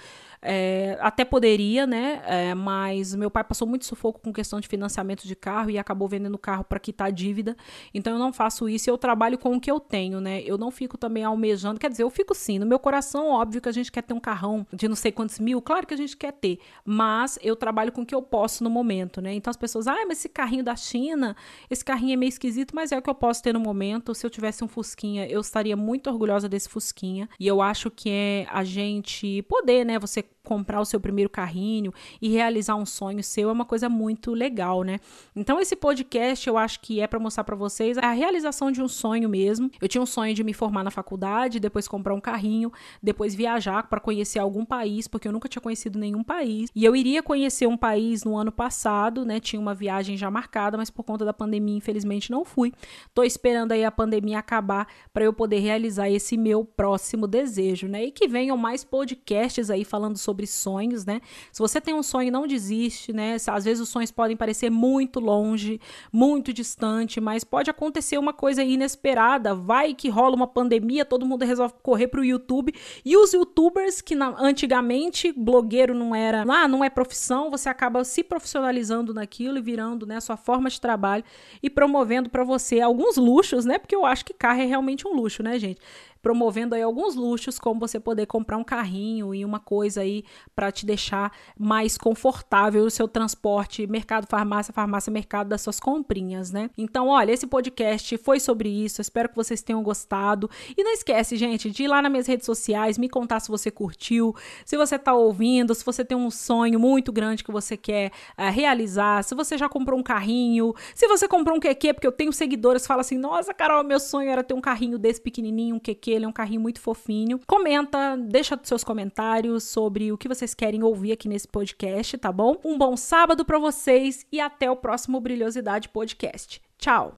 é, até poderia, né? É, mas meu pai passou muito sufoco com questão de financiamento de carro e acabou vendendo carro para quitar dívida. Então eu não faço isso. Eu trabalho com o que eu tenho, né? Eu não fico também almejando. Quer dizer, eu fico sim. No meu coração, óbvio que a gente quer ter um carrão de não sei quantos mil. Claro que a gente quer ter. Mas eu trabalho com o que eu posso no momento, né? Então as pessoas, ah, mas esse carrinho da China, esse carrinho é meio esquisito, mas é o que eu posso ter no momento. Se eu tivesse um Fusquinha, eu estaria muito orgulhosa desse Fusquinha. E eu acho que é a gente poder, né? Você comprar o seu primeiro carrinho e realizar um sonho seu é uma coisa muito legal, né? Então esse podcast eu acho que é para mostrar para vocês a realização de um sonho mesmo. Eu tinha um sonho de me formar na faculdade, depois comprar um carrinho, depois viajar para conhecer algum país, porque eu nunca tinha conhecido nenhum país. E eu iria conhecer um país no ano passado, né? Tinha uma viagem já marcada, mas por conta da pandemia, infelizmente não fui. Tô esperando aí a pandemia acabar para eu poder realizar esse meu próximo desejo, né? E que venham mais podcasts aí falando sobre sonhos, né? Se você tem um sonho, não desiste, né? Às vezes os sonhos podem parecer muito longe, muito distante, mas pode acontecer uma coisa inesperada. Vai que rola uma pandemia, todo mundo resolve correr pro YouTube e os youtubers que na, antigamente blogueiro não era, ah, não é profissão, você acaba se profissionalizando naquilo e virando, né, sua forma de trabalho e promovendo para você alguns luxos, né? Porque eu acho que carro é realmente um luxo, né, gente? Promovendo aí alguns luxos, como você poder comprar um carrinho e uma coisa aí para te deixar mais confortável o seu transporte, mercado, farmácia, farmácia, mercado das suas comprinhas, né? Então, olha, esse podcast foi sobre isso. Espero que vocês tenham gostado. E não esquece, gente, de ir lá nas minhas redes sociais, me contar se você curtiu, se você tá ouvindo, se você tem um sonho muito grande que você quer uh, realizar, se você já comprou um carrinho, se você comprou um QQ, porque eu tenho seguidores que falam assim: nossa, Carol, meu sonho era ter um carrinho desse pequenininho, um QQ ele é um carrinho muito fofinho. Comenta, deixa seus comentários sobre o que vocês querem ouvir aqui nesse podcast, tá bom? Um bom sábado para vocês e até o próximo Brilhosidade Podcast. Tchau!